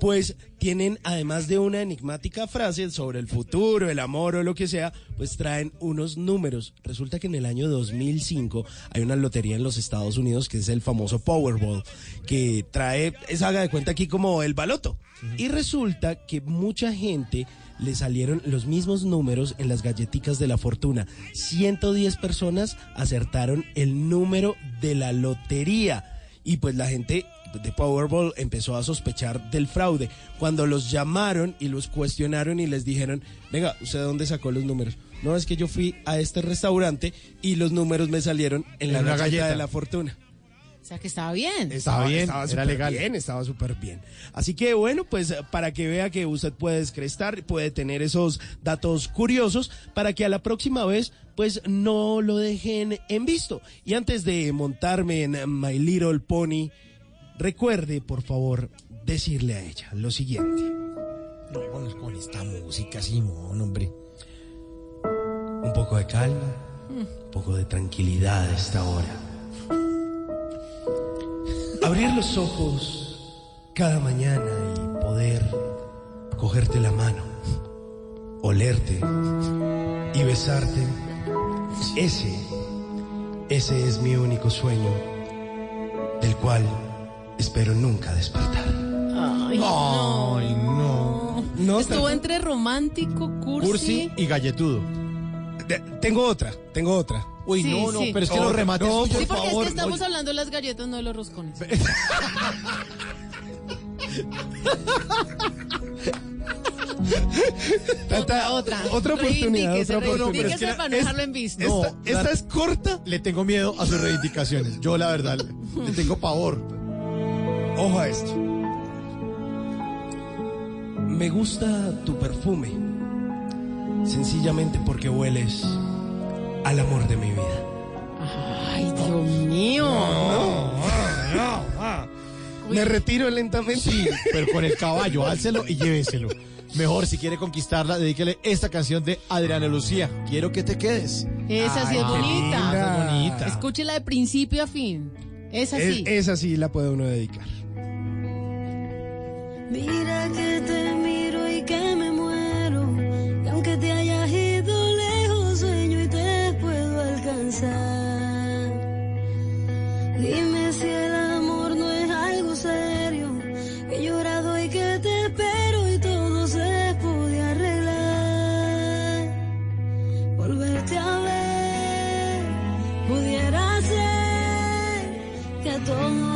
pues tienen además de una enigmática frase sobre el futuro, el amor o lo que sea, pues traen unos números. Resulta que en el año 2005 hay una lotería en los Estados Unidos que es el famoso Powerball, que trae, es haga de cuenta aquí como el baloto. Y resulta que mucha gente le salieron los mismos números en las galletitas de la fortuna. 110 personas acertaron el número de la lotería. Y pues la gente de Powerball empezó a sospechar del fraude. Cuando los llamaron y los cuestionaron y les dijeron, venga, ¿usted de dónde sacó los números? No, es que yo fui a este restaurante y los números me salieron en la En galleta, galleta. de la fortuna. O sea, que estaba bien. Estaba bien, estaba era súper legal. bien, estaba súper bien. Así que bueno, pues para que vea que usted puede descrestar, puede tener esos datos curiosos para que a la próxima vez pues no lo dejen en visto. Y antes de montarme en My Little Pony, recuerde por favor decirle a ella lo siguiente. No, bueno, con esta música, Simón, hombre. Un poco de calma, un poco de tranquilidad a esta hora. Abrir los ojos cada mañana y poder cogerte la mano, olerte y besarte. Ese, ese es mi único sueño, del cual espero nunca despertar. Ay, no. Ay, no. No, Estuvo entre romántico, cursi. Cursi y galletudo. De- tengo otra, tengo otra. Uy, Sí, no, no, sí. pero es que los remates. no, por Sí, porque favor, es que estamos no. hablando de las galletas, no de los roscones. Tata, otra. otra oportunidad, otra oportunidad. reivindíquese Es que para no es- dejarlo en visto. No, esta, esta es corta. Le tengo miedo a sus reivindicaciones. Yo, la verdad, le tengo pavor. Ojo a esto. Me gusta tu perfume, sencillamente porque hueles al amor de mi vida. Ay, Dios mío. Me retiro lentamente. Sí, pero con el caballo, álcelo y lléveselo. Mejor, si quiere conquistarla, dedíquele esta canción de Adriana Lucía. Quiero que te quedes. Esa sí es bonita. Escúchela de principio a fin. Esa Es- sí. esa sí la puede uno dedicar. Mira que te miro y que me ser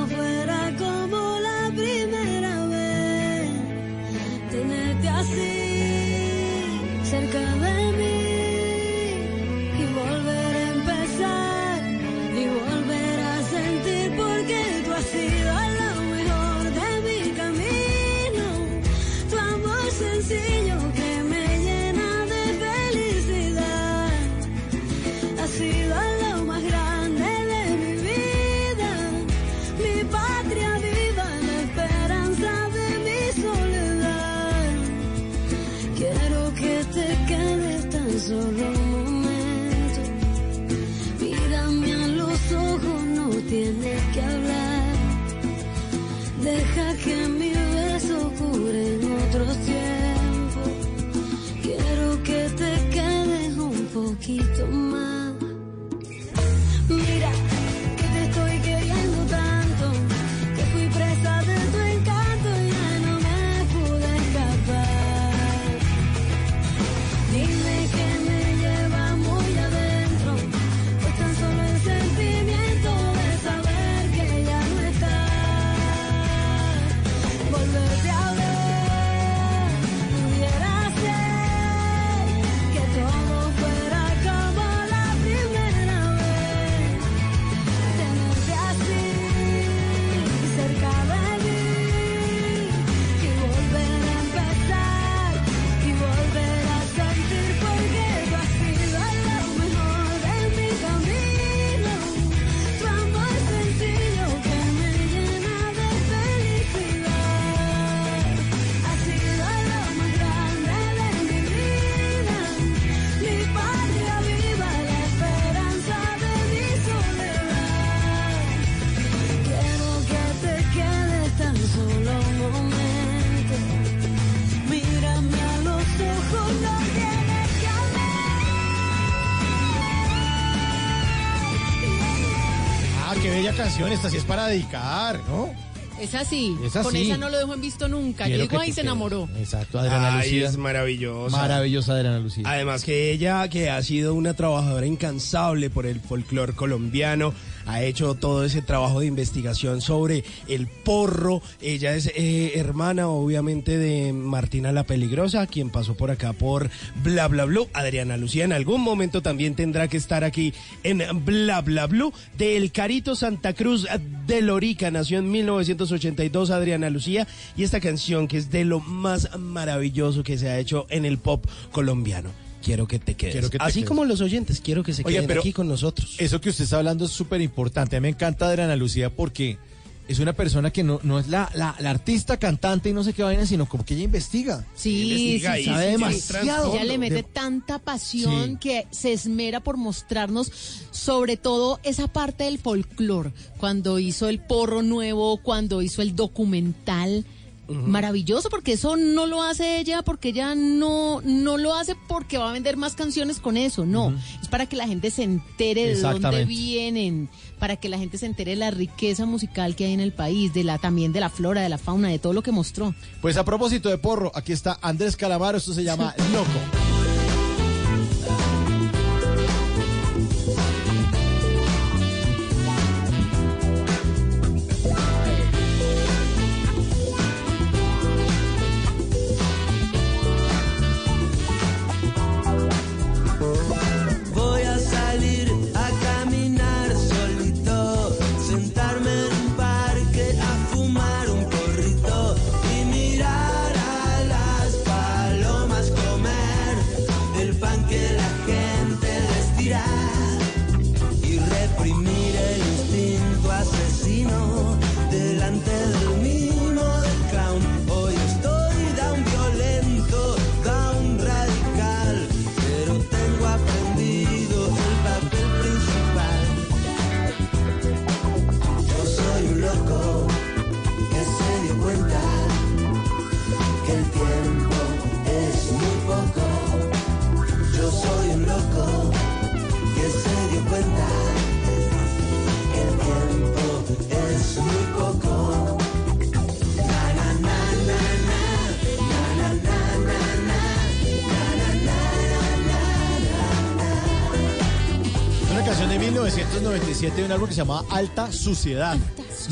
canción. Esta sí es para dedicar, ¿no? Es así. Es Con esa no lo dejo en visto nunca. Quiero Llegó que y tú se enamoró. Exacto, Adriana Ay, Lucía. es maravillosa. Maravillosa Adriana Lucía. Además que ella, que ha sido una trabajadora incansable por el folclore colombiano, ha hecho todo ese trabajo de investigación sobre el porro. Ella es eh, hermana, obviamente, de Martina la Peligrosa, quien pasó por acá por Bla Bla Blue. Adriana Lucía en algún momento también tendrá que estar aquí en Bla Bla Blue. Del Carito Santa Cruz de Lorica, nació en 1982 Adriana Lucía. Y esta canción que es de lo más maravilloso que se ha hecho en el pop colombiano. Quiero que te quedes. Quiero que te Así quedes. como los oyentes, quiero que se Oye, queden pero aquí con nosotros. Eso que usted está hablando es súper importante. A mí me encanta Adriana Lucía porque es una persona que no, no es la, la, la artista, cantante y no sé qué vaina, sino como que ella investiga. Sí, Investiga sí, sabe sí, demasiado. Ella le mete De- tanta pasión Sí. que se esmera por mostrarnos sobre todo esa parte del folclore. Cuando hizo el porro nuevo, cuando hizo el documental. Maravilloso, porque eso no lo hace ella, porque ella no, no lo hace porque va a vender más canciones con eso, no. Es para que la gente se entere de dónde vienen, para que la gente se entere de la riqueza musical que hay en el país, de la también de la flora, de la fauna, de todo lo que mostró. Pues a propósito de porro, aquí está Andrés Calamaro, esto se llama Loco. 1997 de un álbum que se llamaba Alta Suciedad.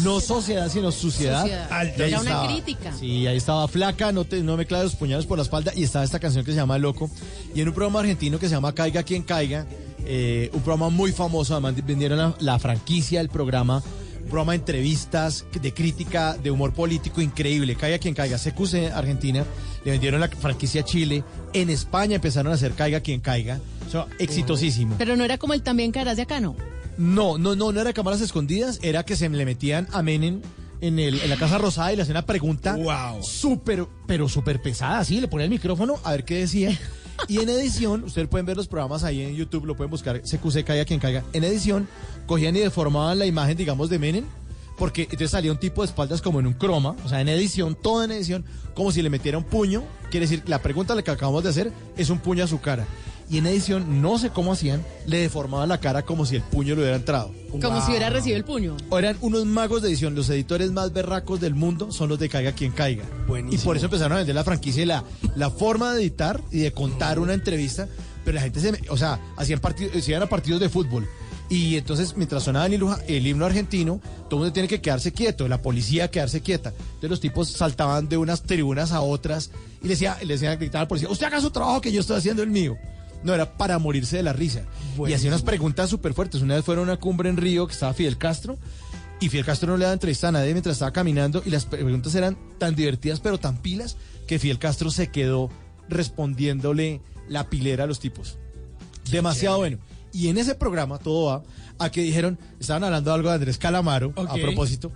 No sociedad, sino suciedad. Suciedad. Era una estaba- crítica. Sí, ahí estaba flaca, no, te, no me clave los puñados por la espalda. Y estaba esta canción que se llama Loco. Y en un programa argentino que se llama Caiga quien caiga, eh, un programa muy famoso, además vendieron la, la franquicia del programa. Un programa de entrevistas, de crítica, de humor político increíble. Caiga quien caiga. CQC Argentina, le vendieron la franquicia a Chile. En España empezaron a hacer Caiga quien caiga. O sea, exitosísimo. Pero no era como el también caerás de acá, ¿no? No, no, no, no era cámaras escondidas, era que se le metían a Menem en, el, en la Casa Rosada y le hacían una pregunta súper, pero súper pesada, así, le ponía el micrófono a ver qué decía. Y en edición, ustedes pueden ver los programas ahí en YouTube, lo pueden buscar, CQC Caiga quien caiga. En edición, cogían y deformaban la imagen, digamos, de Menem, porque entonces salía un tipo de espaldas como en un croma, o sea, en edición, todo en edición, como si le metiera un puño. Quiere decir, la pregunta que acabamos de hacer es un puño a su cara. Y en edición, no sé cómo hacían, le deformaban la cara como si el puño le hubiera entrado. Como si hubiera recibido el puño. O eran unos magos de edición, los editores más berracos del mundo son los de Caiga quien caiga. Y por eso empezaron a vender la franquicia y la, la forma de editar y de contar una entrevista. Pero la gente se, me- o sea, hacían partidos, se iban a partidos de fútbol. Y entonces, mientras sonaba el himno, el himno argentino, todo el mundo tiene que quedarse quieto, la policía quedarse quieta. Entonces los tipos saltaban de unas tribunas a otras y le decía, le decían, al policía, usted haga su trabajo que yo estoy haciendo el mío. No, era para morirse de la risa. Y hacía unas preguntas súper fuertes. Una vez fueron a una cumbre en Río que estaba Fidel Castro y Fidel Castro no le daba entrevista a nadie mientras estaba caminando y las preguntas eran tan divertidas pero tan pilas que Fidel Castro se quedó respondiéndole la pilera a los tipos. Demasiado bueno. Y en ese programa todo va a que dijeron, estaban hablando algo de Andrés Calamaro a propósito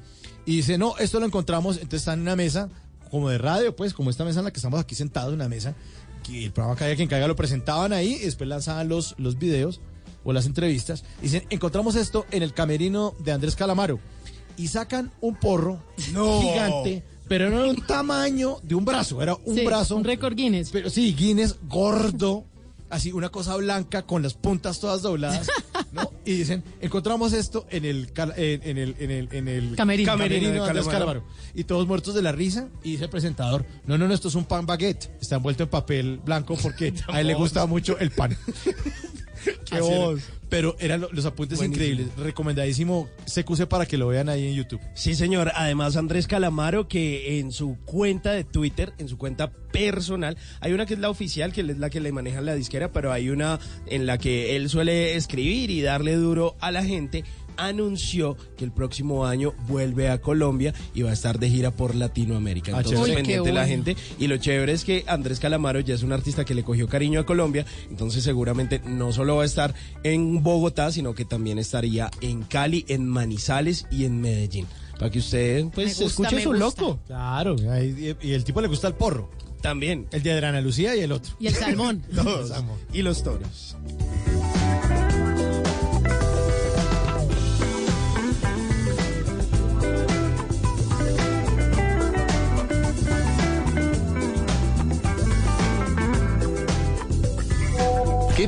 y dice, no, esto lo encontramos, entonces están en una mesa como de radio, pues como esta mesa en la que estamos aquí sentados, una mesa, que el programa Caiga quien caiga lo presentaban ahí y después lanzaban los, los videos o las entrevistas. Dicen, encontramos esto en el camerino de Andrés Calamaro y sacan un porro No. gigante, pero no era un tamaño de un brazo, era un Sí, brazo. un récord Guinness. Pero sí, Guinness gordo, así una cosa blanca con las puntas todas dobladas. ¿no? Y dicen, encontramos esto en el cal- en, en el en el en el Camerino. camerino de Calamaro. Calamaro. Y todos muertos de la risa y dice el presentador, "No, no, no, esto es un pan baguette. Está envuelto en papel blanco porque a él le gusta mucho el pan." Qué voz. Pero eran lo- los apuntes Buenísimo. increíbles. Recomendadísimo CQC para que lo vean ahí en YouTube. Sí, señor. Además, Andrés Calamaro, que en su cuenta de Twitter, en su cuenta personal, hay una que es la oficial, que es la que le maneja la disquera, pero hay una en la que él suele escribir y darle duro a la gente. Anunció que el próximo año vuelve a Colombia y va a estar de gira por Latinoamérica. Ah, Entonces. Uy, pendiente la bueno. gente. Y lo chévere es que Andrés Calamaro ya es un artista que le cogió cariño a Colombia. Entonces, seguramente no solo va a estar en Bogotá, sino que también estaría en Cali, en Manizales y en Medellín. Para que usted, pues, gusta, escuche su gusta. loco. Claro, y, y el tipo le gusta el porro. También. El de Adriana Lucía y el otro. Y el salmón. Todos. Y los toros.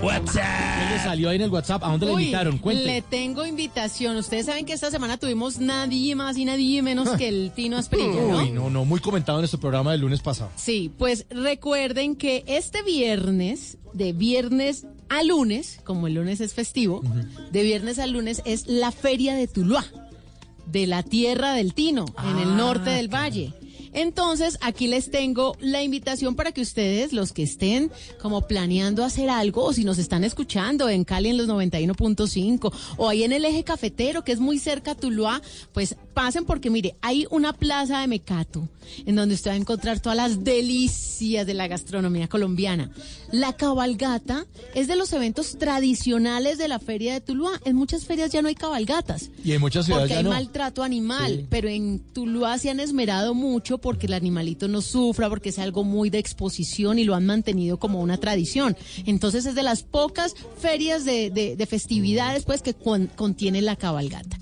¿Qué le salió ahí en el WhatsApp? ¿A dónde le invitaron? Cuente. Le tengo invitación. Ustedes saben que esta semana tuvimos nadie más y nadie menos que el Tino Asprilla, ¿no? Uy, no, no, muy comentado en nuestro programa del lunes pasado. Sí, pues recuerden que este viernes, de viernes a lunes, como el lunes es festivo, de viernes a lunes es la Feria de Tuluá, de la tierra del Tino, en el norte del valle. Entonces, aquí les tengo la invitación para que ustedes, los que estén como planeando hacer algo, o si nos están escuchando en Cali en los 91.5, o ahí en el eje cafetero, que es muy cerca a Tuluá, pues pasen porque mire, hay una plaza de Mecato, en donde usted va a encontrar todas las delicias de la gastronomía colombiana. La cabalgata es de los eventos tradicionales de la feria de Tuluá. En muchas ferias ya no hay cabalgatas. Y en muchas ciudades Porque ya hay no. maltrato animal, Sí. pero en Tuluá se han esmerado mucho porque el animalito no sufra, porque es algo muy de exposición y lo han mantenido como una tradición. Entonces es de las pocas ferias de, de- de festividades pues que con- contiene la cabalgata.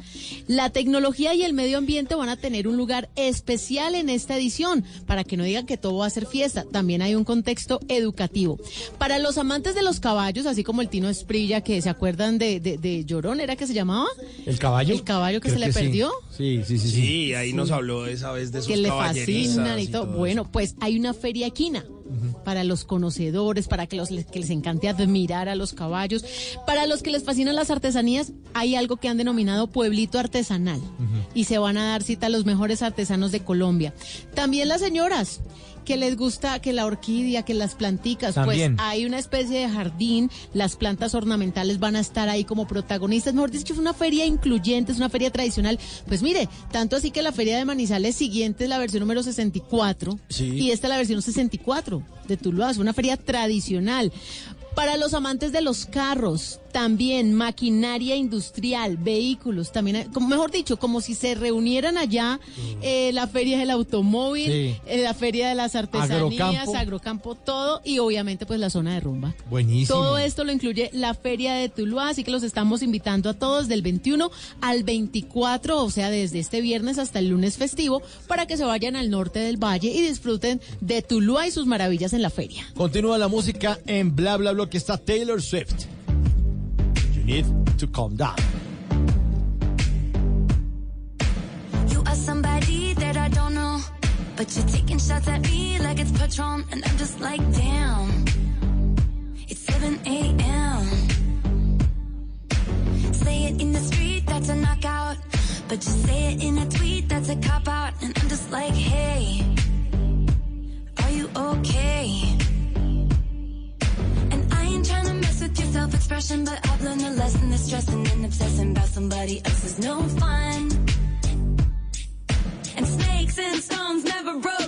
La tecnología y el medio ambiente van a tener un lugar especial en esta edición, para que no digan que todo va a ser fiesta, también hay un contexto educativo. Para los amantes de los caballos, así como el Tino Esprilla, que se acuerdan de, de, de Llorón, ¿era que se llamaba? ¿El caballo? El caballo que Creo se le sí. perdió. Sí, sí, sí. sí. Sí, ahí nos habló esa vez de sus que le fascinan y todo. Bueno, pues hay una feria equina para los conocedores, para que, los, que les encante admirar a los caballos. Para los que les fascinan las artesanías, hay algo que han denominado pueblito artesanal. Y se van a dar cita a los mejores artesanos de Colombia. También las señoras que les gusta que la orquídea, que las planticas, También. pues hay una especie de jardín, las plantas ornamentales van a estar ahí como protagonistas. Mejor dicho, es una feria incluyente, es una feria tradicional. Pues mire, tanto así que la feria de Manizales siguiente es la versión número 64 Sí. y esta es la versión 64 de Tuluá, es una feria tradicional. Para los amantes de los carros, también maquinaria industrial, vehículos, también, hay- como, mejor dicho, como si se reunieran allá eh, la feria del automóvil, Sí. eh, la feria de las artesanías, Agrocampo. agrocampo, todo, y obviamente pues la zona de rumba. Buenísimo. Todo esto lo incluye la Feria de Tuluá, así que los estamos invitando a todos del 21 al 24, o sea, desde este viernes hasta el lunes festivo, para que se vayan al norte del valle y disfruten de Tuluá y sus maravillas en la feria. Continúa la música en Bla Bla Bla que está Taylor Swift. Need to calm down. You are somebody that I don't know. But you're taking shots at me like it's Patron. And I'm just like, damn. It's 7 a.m. Say it in the street, that's a knockout. But you say it in a tweet, that's a cop out. And I'm just like, hey, are you okay? trying to mess with your self-expression, but I've learned a lesson that stressing and obsessing about somebody else is no fun. And snakes and stones never broke.